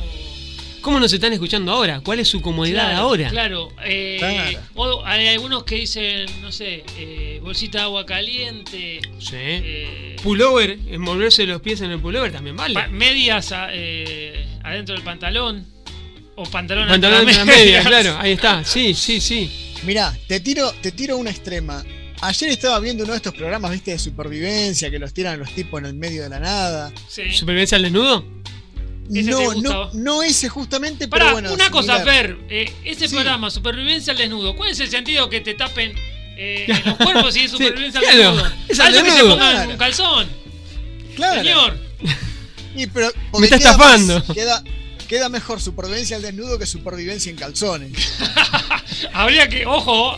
¿Cómo nos están escuchando ahora? ¿Cuál es su comodidad Claro, ahora? Claro. eh, Claro. o hay algunos que dicen, no sé, eh, bolsita de agua caliente. Sí. eh, Pullover, envolverse los pies en el pullover también vale. medias a- eh, adentro del pantalón. O pantalón, Pantalón las media, medias. claro, ahí está. Sí, sí, sí. Mirá, te tiro, te tiro una extrema. Ayer estaba viendo uno de estos programas, viste, de supervivencia, que los tiran los tipos en el medio de la nada. Sí. ¿Supervivencia al desnudo? Ese No, no, no ese justamente, Pará, pero bueno. una cosa. Fer. eh, ese Sí. programa, Supervivencia al Desnudo, ¿cuál es el sentido que te tapen eh, los cuerpos y es Sí, Supervivencia claro, al Desnudo? es al Algo que se pongan Claro. un calzón, Claro. señor. Y, pero, Me está queda estafando. más- queda, queda mejor supervivencia al desnudo que supervivencia en calzones. Habría que, ojo,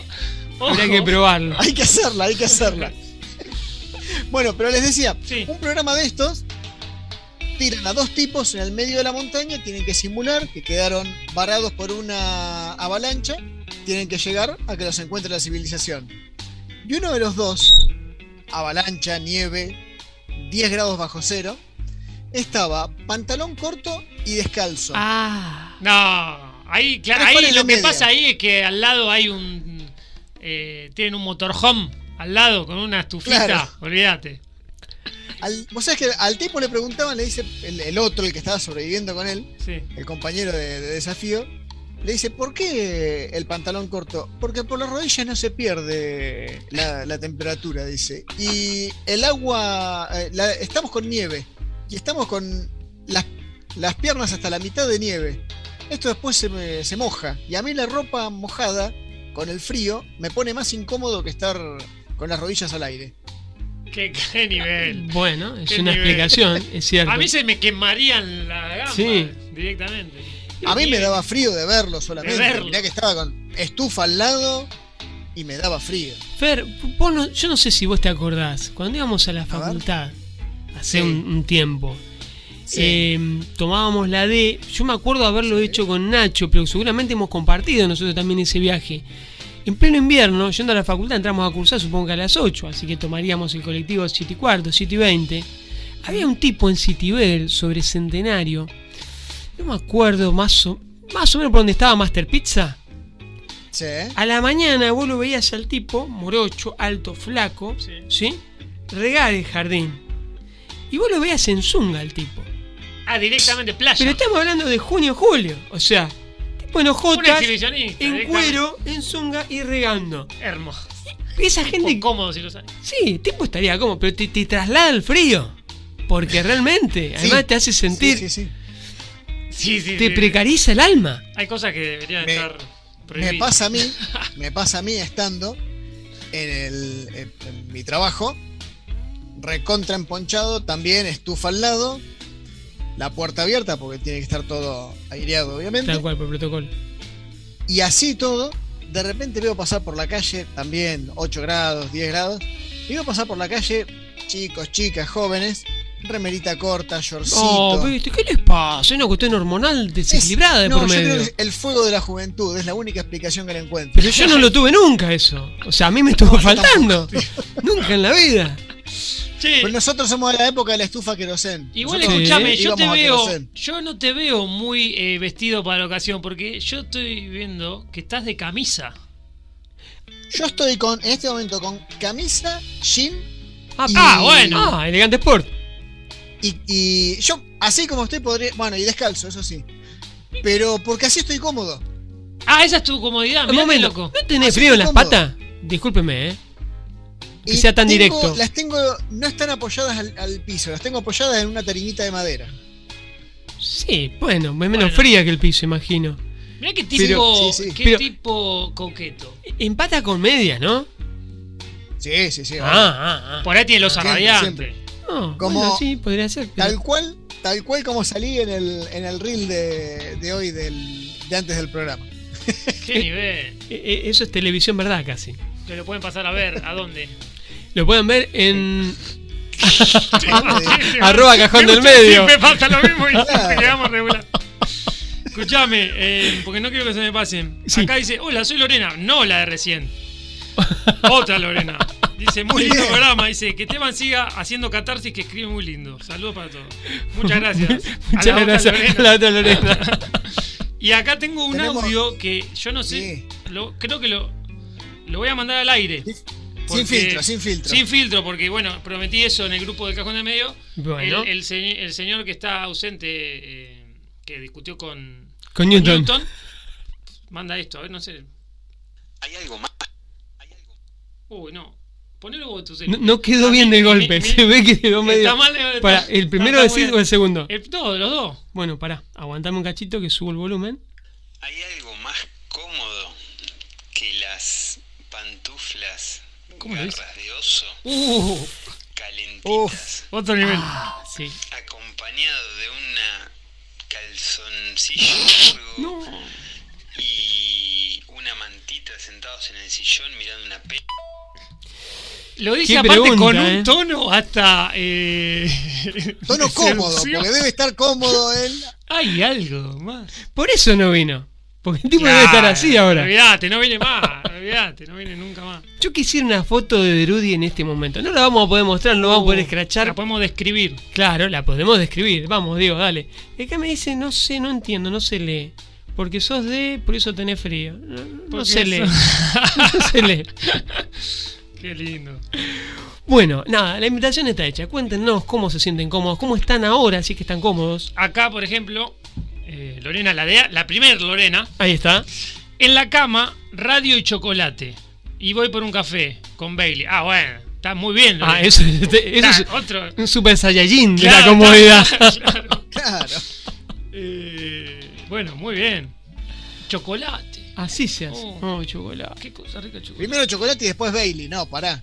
ojo. Habría que probarlo. Hay que hacerla, hay que hacerla. Bueno, pero les decía, Sí. un programa de estos tiran a dos tipos en el medio de la montaña, tienen que simular que quedaron varados por una avalancha, tienen que llegar a que los encuentre la civilización. Y uno de los dos, avalancha, nieve, 10 grados bajo cero, estaba pantalón corto y descalzo. Ah. No, ahí, claro, ahí lo que media. pasa ahí es que al lado hay un. eh, tienen un motorhome al lado con una estufita, Claro. olvídate. Al, vos sabés que al tipo le preguntaban, le dice, el, el otro, el que estaba sobreviviendo con él, Sí. el compañero de, de desafío, le dice, ¿por qué el pantalón corto? Porque por las rodillas no se pierde la, la temperatura, dice. Y el agua, eh, la- estamos con nieve y estamos con las, las piernas hasta la mitad de nieve. Esto después se, me- se moja. Y a mí la ropa mojada, con el frío, me pone más incómodo que estar con las rodillas al aire. ¿Qué, qué nivel? Bueno, es una nivel. explicación, es cierto. A mí se me quemarían la gamba Sí. directamente. A mí me daba frío de verlo solamente. De verlo. Mirá que estaba con estufa al lado y me daba frío. Fer, vos no- yo no sé si vos te acordás, cuando íbamos a la facultad, hace Sí. un, un tiempo, Sí. eh, tomábamos la D, yo me acuerdo haberlo hecho con Nacho, pero seguramente hemos compartido nosotros también ese viaje. En pleno invierno, yendo a la facultad, entramos a cursar supongo que a las 8, así que tomaríamos el colectivo 7 y cuarto, 7 y 20. Había un tipo en Citibel sobre Centenario, no me acuerdo más o, más o menos por donde estaba Master Pizza. Sí. A la mañana vos lo veías al tipo, morocho, alto, flaco, Sí. ¿sí? Regar el jardín. Y vos lo veías en zunga al tipo. Ah, directamente playa. Pero estamos hablando de junio julio. O sea, tipo en exhibicionista. en cuero, en zunga y regando. Hermoso. Esa gente, Tipo cómodo si lo sabes. sí, el tipo estaría como, pero te, te traslada al frío. Porque realmente, además Sí. te hace sentir, Sí, sí, sí. Sí, sí, te sí. precariza el alma. Hay cosas que deberían Me- estar Me prohibidas. pasa a mí, me pasa a mí estando en, el, en- en mi trabajo, recontra emponchado, también estufa al lado, la puerta abierta porque tiene que estar todo aireado, obviamente. Tal cual, por protocolo. Y así todo, de repente veo pasar por la calle, también 8 grados, 10 grados, y veo pasar por la calle chicos, chicas, jóvenes, remerita corta, shortcito. Oh, viste, ¿qué les pasa? Es una cuestión hormonal desequilibrada de no, por yo medio. creo que es el fuego de la juventud, es la única explicación que le encuentro. Pero yo no lo tuve nunca eso. O sea, a mí me estuvo faltando. nunca en la vida. Che, Pues nosotros somos de la época de la estufa querosén. igual Nosotros escúchame, yo te veo, yo no te veo muy eh, vestido para la ocasión, porque yo estoy viendo que estás de camisa. Yo estoy con, en este momento con camisa, jean Ah, Y- Ah, bueno. Ah, elegante sport. y, y yo, así como estoy, podría. Bueno, y descalzo, eso sí. Pero porque así estoy cómodo. Ah, esa es tu comodidad, Un mirá qué momento, loco. ¿no tenés Así frío en las cómodo. patas? Discúlpeme, ¿eh? Que Y sea tan tengo- directo. Las tengo, no están apoyadas al, al piso, las tengo apoyadas en una tarimita de madera. Sí, bueno, es menos Bueno. fría que el piso, imagino. Mirá qué tipo, Pero- sí, sí. qué Pero- tipo coqueto. Empata con media, ¿no? Sí, sí, sí. Ah, ah, ah. Por ahí tiene los Siempre, radiantes. siempre. No, Como- bueno, sí, podría ser. pero- Tal cual, tal cual como salí en el, en el reel de, de hoy del, de antes del programa. Qué nivel. Eh, eh, Eso es televisión, ¿verdad? Casi. Que lo pueden pasar a ver. ¿A dónde? Lo pueden ver en arroba cajón del Mucho medio. Siempre pasa lo mismo y Claro. quedamos regular. Escuchame, eh, porque no quiero que se me pasen. Sí. Acá dice, hola, soy Lorena. No la de recién. Otra Lorena. Dice, muy Muy lindo bien. programa. Dice, que Esteban siga haciendo catarsis que escribe muy lindo. Saludos para todos. Muchas gracias. A Muchas otra gracias. Lorena. A la otra Lorena. Y acá tengo un Tenemos- audio que yo no sé, Sí. lo, creo que lo, lo voy a mandar al aire. Porque- Sin filtro, sin filtro. Sin filtro, porque bueno, prometí eso en el grupo del Cajón del Medio. Bueno. El, el se- el señor que está ausente, eh, que discutió con, Con Newton. manda esto, a ver, no sé. Hay algo más. Uy, no. Ponelo vos tu No, no quedó bien de mi- golpe. mi- Se ve que quedó medio. Está mal, eh, Para, está- ¿el primero está decís o el segundo? El- no, de los dos. Bueno, pará. Aguantame un cachito que subo el volumen. Hay algo más cómodo que las pantuflas ¿Cómo lo dice? de oso Uh, calentitas otro nivel. Ah, sí. acompañado de una calzoncillo largo y una mantita sentados en el sillón mirando una peli. Lo dice aparte pregunta, con un eh. tono hasta. Eh, Tono cómodo, porque debe estar cómodo él. Hay algo más. Por eso no vino. Porque el tipo debe estar así ahora. Olvídate, no viene más. Olvídate, no viene nunca más. Yo quisiera una foto de Derudi en este momento. No la vamos a poder mostrar, no la vamos a poder escrachar. Uh, La podemos describir. Claro, la podemos describir. Vamos, Diego, dale. Que me dice, no sé, no entiendo, no se lee. Porque sos de, por eso tenés frío. No, no se lee. no se lee. Qué lindo. Bueno, nada, la invitación está hecha. Cuéntenos cómo se sienten cómodos, cómo están ahora, si es que están cómodos. Acá, por ejemplo, eh, Lorena, la de la primer Lorena, Ahí está. en la cama, radio y chocolate. Y voy por un café con Bailey. Ah, bueno, está muy bien. Ah, Lorena. eso, eso es Está, otro. un super saiyajin de la comodidad. claro. Claro. Eh, bueno, muy bien. Chocolate. Así se hace. Oh. Oh, chocolate. Qué cosa rica el chocolate. Primero chocolate y después Bailey. No, pará.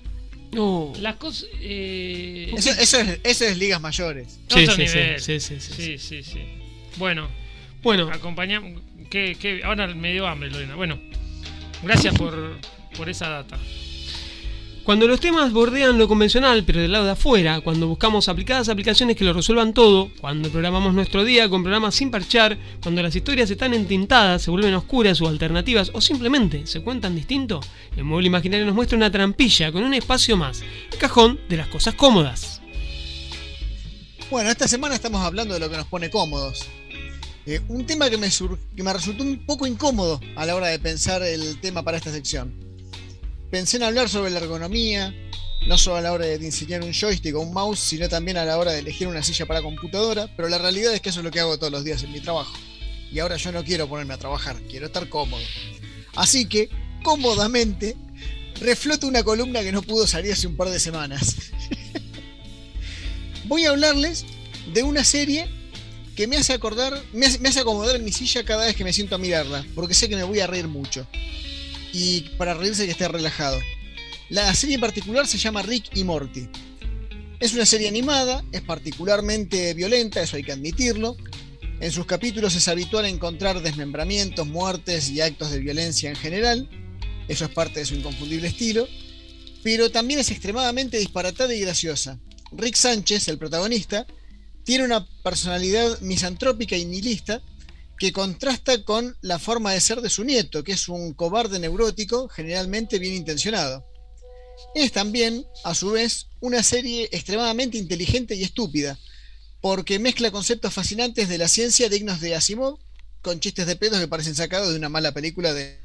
No. Las cosas. Eh, Eso, eso es, eso es ligas mayores. otro Sí, sí, sí, nivel. sí, sí, sí, sí, sí, sí. Bueno, Bueno, acompañamos. Que, que- ahora me dio hambre, Lorena. Bueno, gracias por, por esa data. Cuando los temas bordean lo convencional, pero del lado de afuera, cuando buscamos aplicadas aplicaciones que lo resuelvan todo, cuando programamos nuestro día con programas sin parchar, cuando las historias están entintadas, se vuelven oscuras o alternativas, o simplemente se cuentan distinto, el mueble imaginario nos muestra una trampilla con un espacio más, el cajón de las cosas cómodas. Bueno, esta semana estamos hablando de lo que nos pone cómodos. Eh, un tema que me, sur- que me resultó un poco incómodo a la hora de pensar el tema para esta sección. Pensé en hablar sobre la ergonomía, no solo a la hora de diseñar un joystick o un mouse, sino también a la hora de elegir una silla para computadora, pero la realidad es que eso es lo que hago todos los días en mi trabajo. Y ahora yo no quiero ponerme a trabajar, quiero estar cómodo. Así que, cómodamente, refloto una columna que no pudo salir hace un par de semanas. Voy a hablarles de una serie que me hace acordar, me hace, acomodar en mi silla cada vez que me siento a mirarla, porque sé que me voy a reír mucho. Y para reírse que esté relajado. La serie en particular se llama Rick y Morty. Es una serie animada, es particularmente violenta, eso hay que admitirlo. En sus capítulos es habitual encontrar desmembramientos, muertes y actos de violencia en general. Eso es parte de su inconfundible estilo. Pero también es extremadamente disparatada y graciosa. Rick Sánchez, el protagonista, tiene una personalidad misantrópica y nihilista que contrasta con la forma de ser de su nieto, que es un cobarde neurótico, generalmente bien intencionado. Es también, a su vez, una serie extremadamente inteligente y estúpida, porque mezcla conceptos fascinantes de la ciencia dignos de Asimov con chistes de pedos que parecen sacados de una mala película de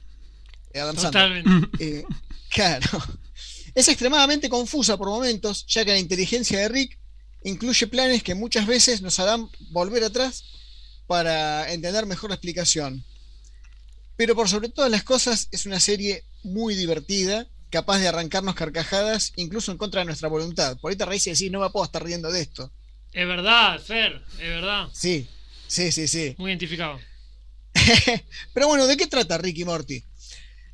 Adam Sandler. Totalmente. Eh, claro. Es extremadamente confusa por momentos, ya que la inteligencia de Rick incluye planes que muchas veces nos harán volver atrás para entender mejor la explicación. Pero por sobre todas las cosas es una serie muy divertida, capaz de arrancarnos carcajadas, incluso en contra de nuestra voluntad. Por ahí te reís y decís, no me puedo estar riendo de esto. Es verdad, Fer, es verdad. Sí, sí, sí, sí. Muy identificado. Pero bueno, ¿de qué trata Rick y Morty?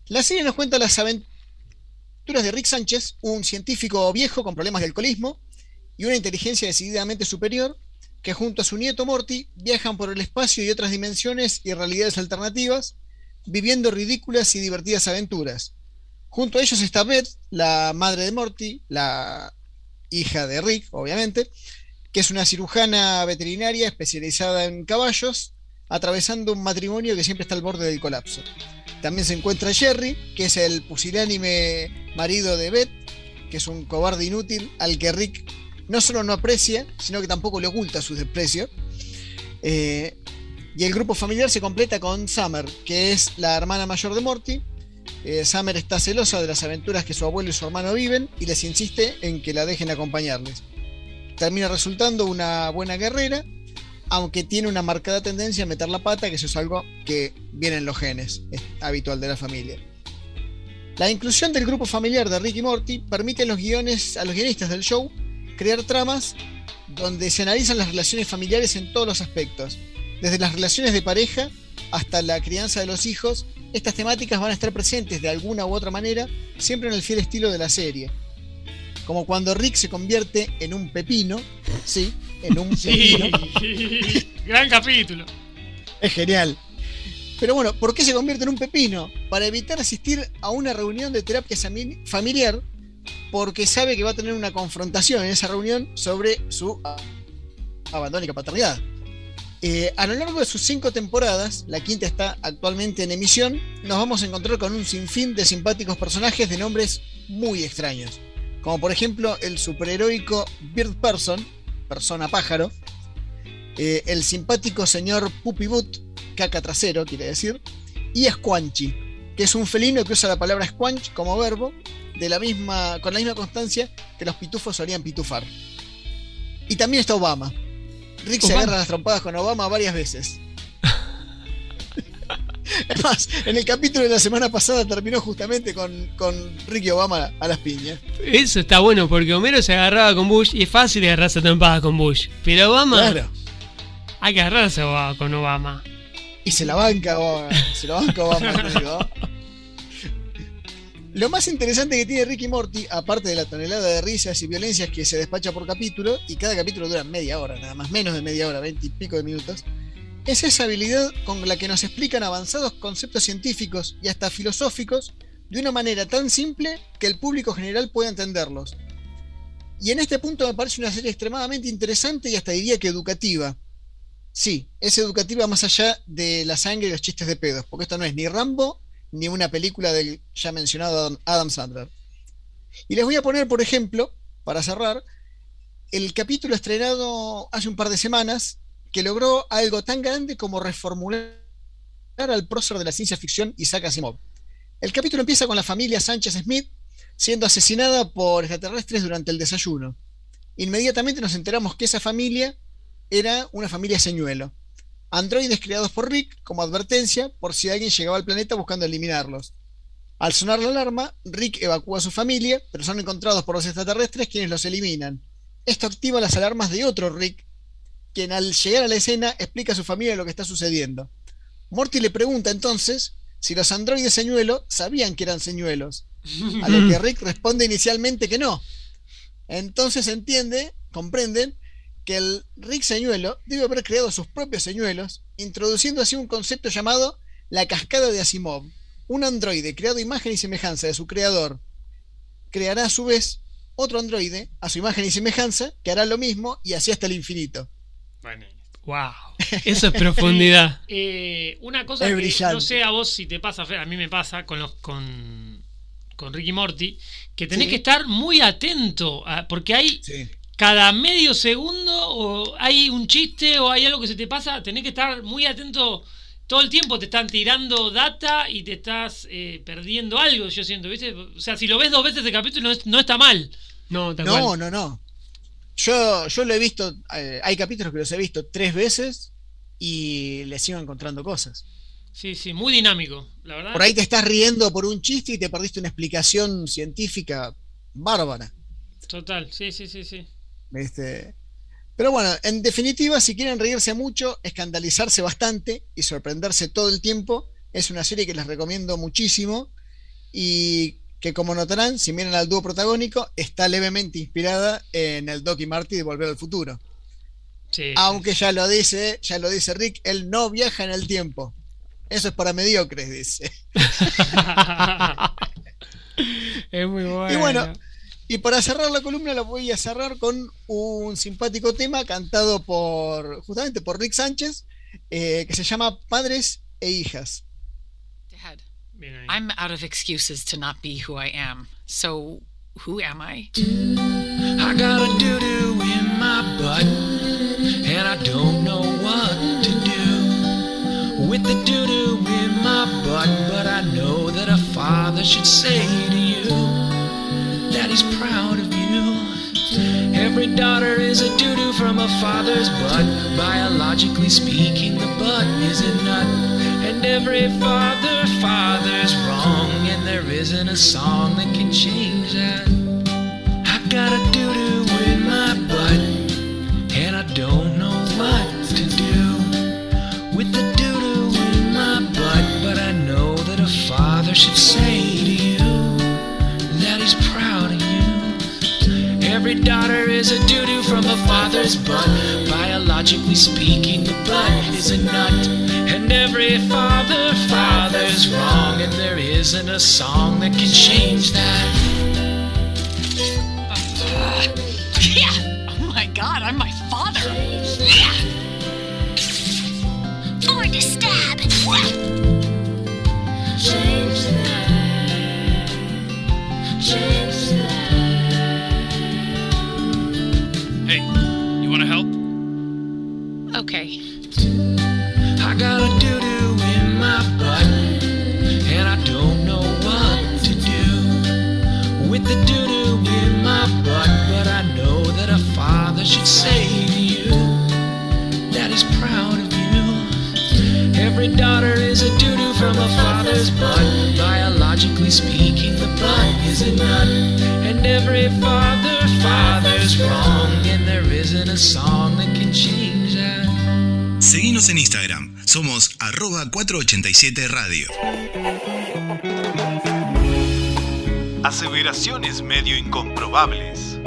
La serie nos cuenta las aventuras de Rick Sánchez, un científico viejo con problemas de alcoholismo y una inteligencia decididamente superior, que junto a su nieto Morty viajan por el espacio y otras dimensiones y realidades alternativas, viviendo ridículas y divertidas aventuras. Junto a ellos está Beth, la madre de Morty, la hija de Rick, obviamente, que es una cirujana veterinaria especializada en caballos, atravesando un matrimonio que siempre está al borde del colapso. También se encuentra Jerry, que es el pusilánime marido de Beth, que es un cobarde inútil al que Rick no solo no aprecia, sino que tampoco le oculta su desprecio. Eh, y el grupo familiar se completa con Summer, que es la hermana mayor de Morty. Eh, Summer está celosa de las aventuras que su abuelo y su hermano viven y les insiste en que la dejen acompañarles. Termina resultando una buena guerrera, aunque tiene una marcada tendencia a meter la pata, que eso es algo que viene en los genes, es habitual de la familia. La inclusión del grupo familiar de Rick y Morty permite a los, guiones, a los guionistas del show crear tramas donde se analizan las relaciones familiares en todos los aspectos, desde las relaciones de pareja hasta la crianza de los hijos. Estas temáticas van a estar presentes de alguna u otra manera, siempre en el fiel estilo de la serie. Como cuando Rick se convierte en un pepino, sí, en un Sí, pepino. gran capítulo. Es genial. Pero bueno, ¿por qué se convierte en un pepino? Para evitar asistir a una reunión de terapia familiar, porque sabe que va a tener una confrontación en esa reunión sobre su a- abandónica paternidad. Eh, a lo largo de sus cinco temporadas, la quinta está actualmente en emisión, nos vamos a encontrar con un sinfín de simpáticos personajes de nombres muy extraños. Como por ejemplo el superheroico Bird Person, persona pájaro, eh, el simpático señor Puppy Boot, caca trasero quiere decir, y Squanchy, que es un felino que usa la palabra squanch como verbo de la misma, con la misma constancia que los pitufos solían pitufar. Y también está Obama. Rick se agarra las trompadas con Obama varias veces. Es más, en el capítulo de la semana pasada terminó justamente con, con Rick y Obama a las piñas. Eso está bueno porque Homero se agarraba con Bush y es fácil agarrarse trompadas con Bush. Pero Obama, Claro. hay que agarrarse con Obama. Y se la banca Obama. Se la banca Obama. Lo más interesante que tiene Ricky Morty, aparte de la tonelada de risas y violencias que se despacha por capítulo, y cada capítulo dura media hora, nada más, menos de media hora, veinte y pico de minutos, es esa habilidad con la que nos explican avanzados conceptos científicos y hasta filosóficos de una manera tan simple que el público general pueda entenderlos. Y en este punto me parece una serie extremadamente interesante y hasta diría que educativa. Sí, es educativa más allá de la sangre y los chistes de pedos, porque esto no es ni Rambo ni una película del ya mencionado Adam- Sandler. Y les voy a poner, por ejemplo, para cerrar, el capítulo estrenado hace un par de semanas que logró algo tan grande como reformular al prócer de la ciencia ficción Isaac Asimov. El capítulo empieza con la familia Sánchez Smith siendo asesinada por extraterrestres durante el desayuno. Inmediatamente nos enteramos que esa familia era una familia señuelo. Androides creados por Rick como advertencia por si alguien llegaba al planeta buscando eliminarlos. Al sonar la alarma, Rick evacúa a su familia, pero son encontrados por los extraterrestres quienes los eliminan. Esto activa las alarmas de otro Rick, quien al llegar a la escena explica a su familia lo que está sucediendo. Morty le pregunta entonces si los androides señuelo sabían que eran señuelos, a lo que Rick responde inicialmente que no. Entonces entiende, comprenden, que el Rick señuelo debe haber creado sus propios señuelos, introduciendo así un concepto llamado la cascada de Asimov. Un androide creado a imagen y semejanza de su creador creará a su vez otro androide a su imagen y semejanza que hará lo mismo y así hasta el infinito. Wow. Eso es profundidad. Eh, una cosa Es que brillante. no sé a vos si te pasa, a mí me pasa con los con, con Ricky Morty, que tenés Sí. que estar muy atento, a- porque hay Sí. Cada medio segundo o hay un chiste o hay algo que se te pasa, tenés que estar muy atento todo el tiempo, te están tirando data y te estás eh, perdiendo algo, yo siento, ¿viste? O sea, si lo ves dos veces de capítulo no, es- no está mal. No, tal No, cual. no, no. Yo, yo lo he visto, eh, hay capítulos que los he visto tres veces y le sigo encontrando cosas. Sí, sí, muy dinámico, la verdad. Por ahí te estás riendo por un chiste y te perdiste una explicación científica bárbara. Total, sí, sí, sí, sí. ¿Viste? Pero bueno, en definitiva, si quieren reírse mucho, escandalizarse bastante y sorprenderse todo el tiempo, es una serie que les recomiendo muchísimo y que como notarán, si miran al dúo protagónico, está levemente inspirada en el Doc y Marty de Volver al Futuro. Sí, Aunque ya lo dice, ya lo dice Rick, él no viaja en el tiempo. Eso es para mediocres, dice. es muy bueno. Y bueno, y para cerrar la columna la voy a cerrar con un simpático tema cantado por justamente por Rick Sánchez eh, que se llama Padres e Hijas. Dad. I'm out of excuses to not be who I am. So, who am I? I got a doo doo in my butt, and I don't know what to do with the doo doo in my butt. But I know that a father should say to you he's proud of you. Every daughter is a doo doo from a father's butt. Biologically speaking, the butt is a nut. And every father, father's wrong, and there isn't a song that can change that. I got a doo doo in my butt, and I don't know what to do with the doo doo in my butt. But I know that a father should say Every daughter is a doo doo from a father's butt. Biologically speaking, the butt is a nut. And every father, father's wrong, and there isn't a song that can change that. Yeah! Oh my god, I'm my father! Yeah! Or to stab! Father's butt. Biologically speaking, the butt is a nut. And every father, father's wrong. And there isn't a song that can change that. Seguinos en Instagram. Somos arroba 487 Radio. Aseveraciones medio incomprobables.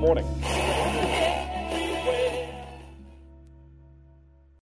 the morning.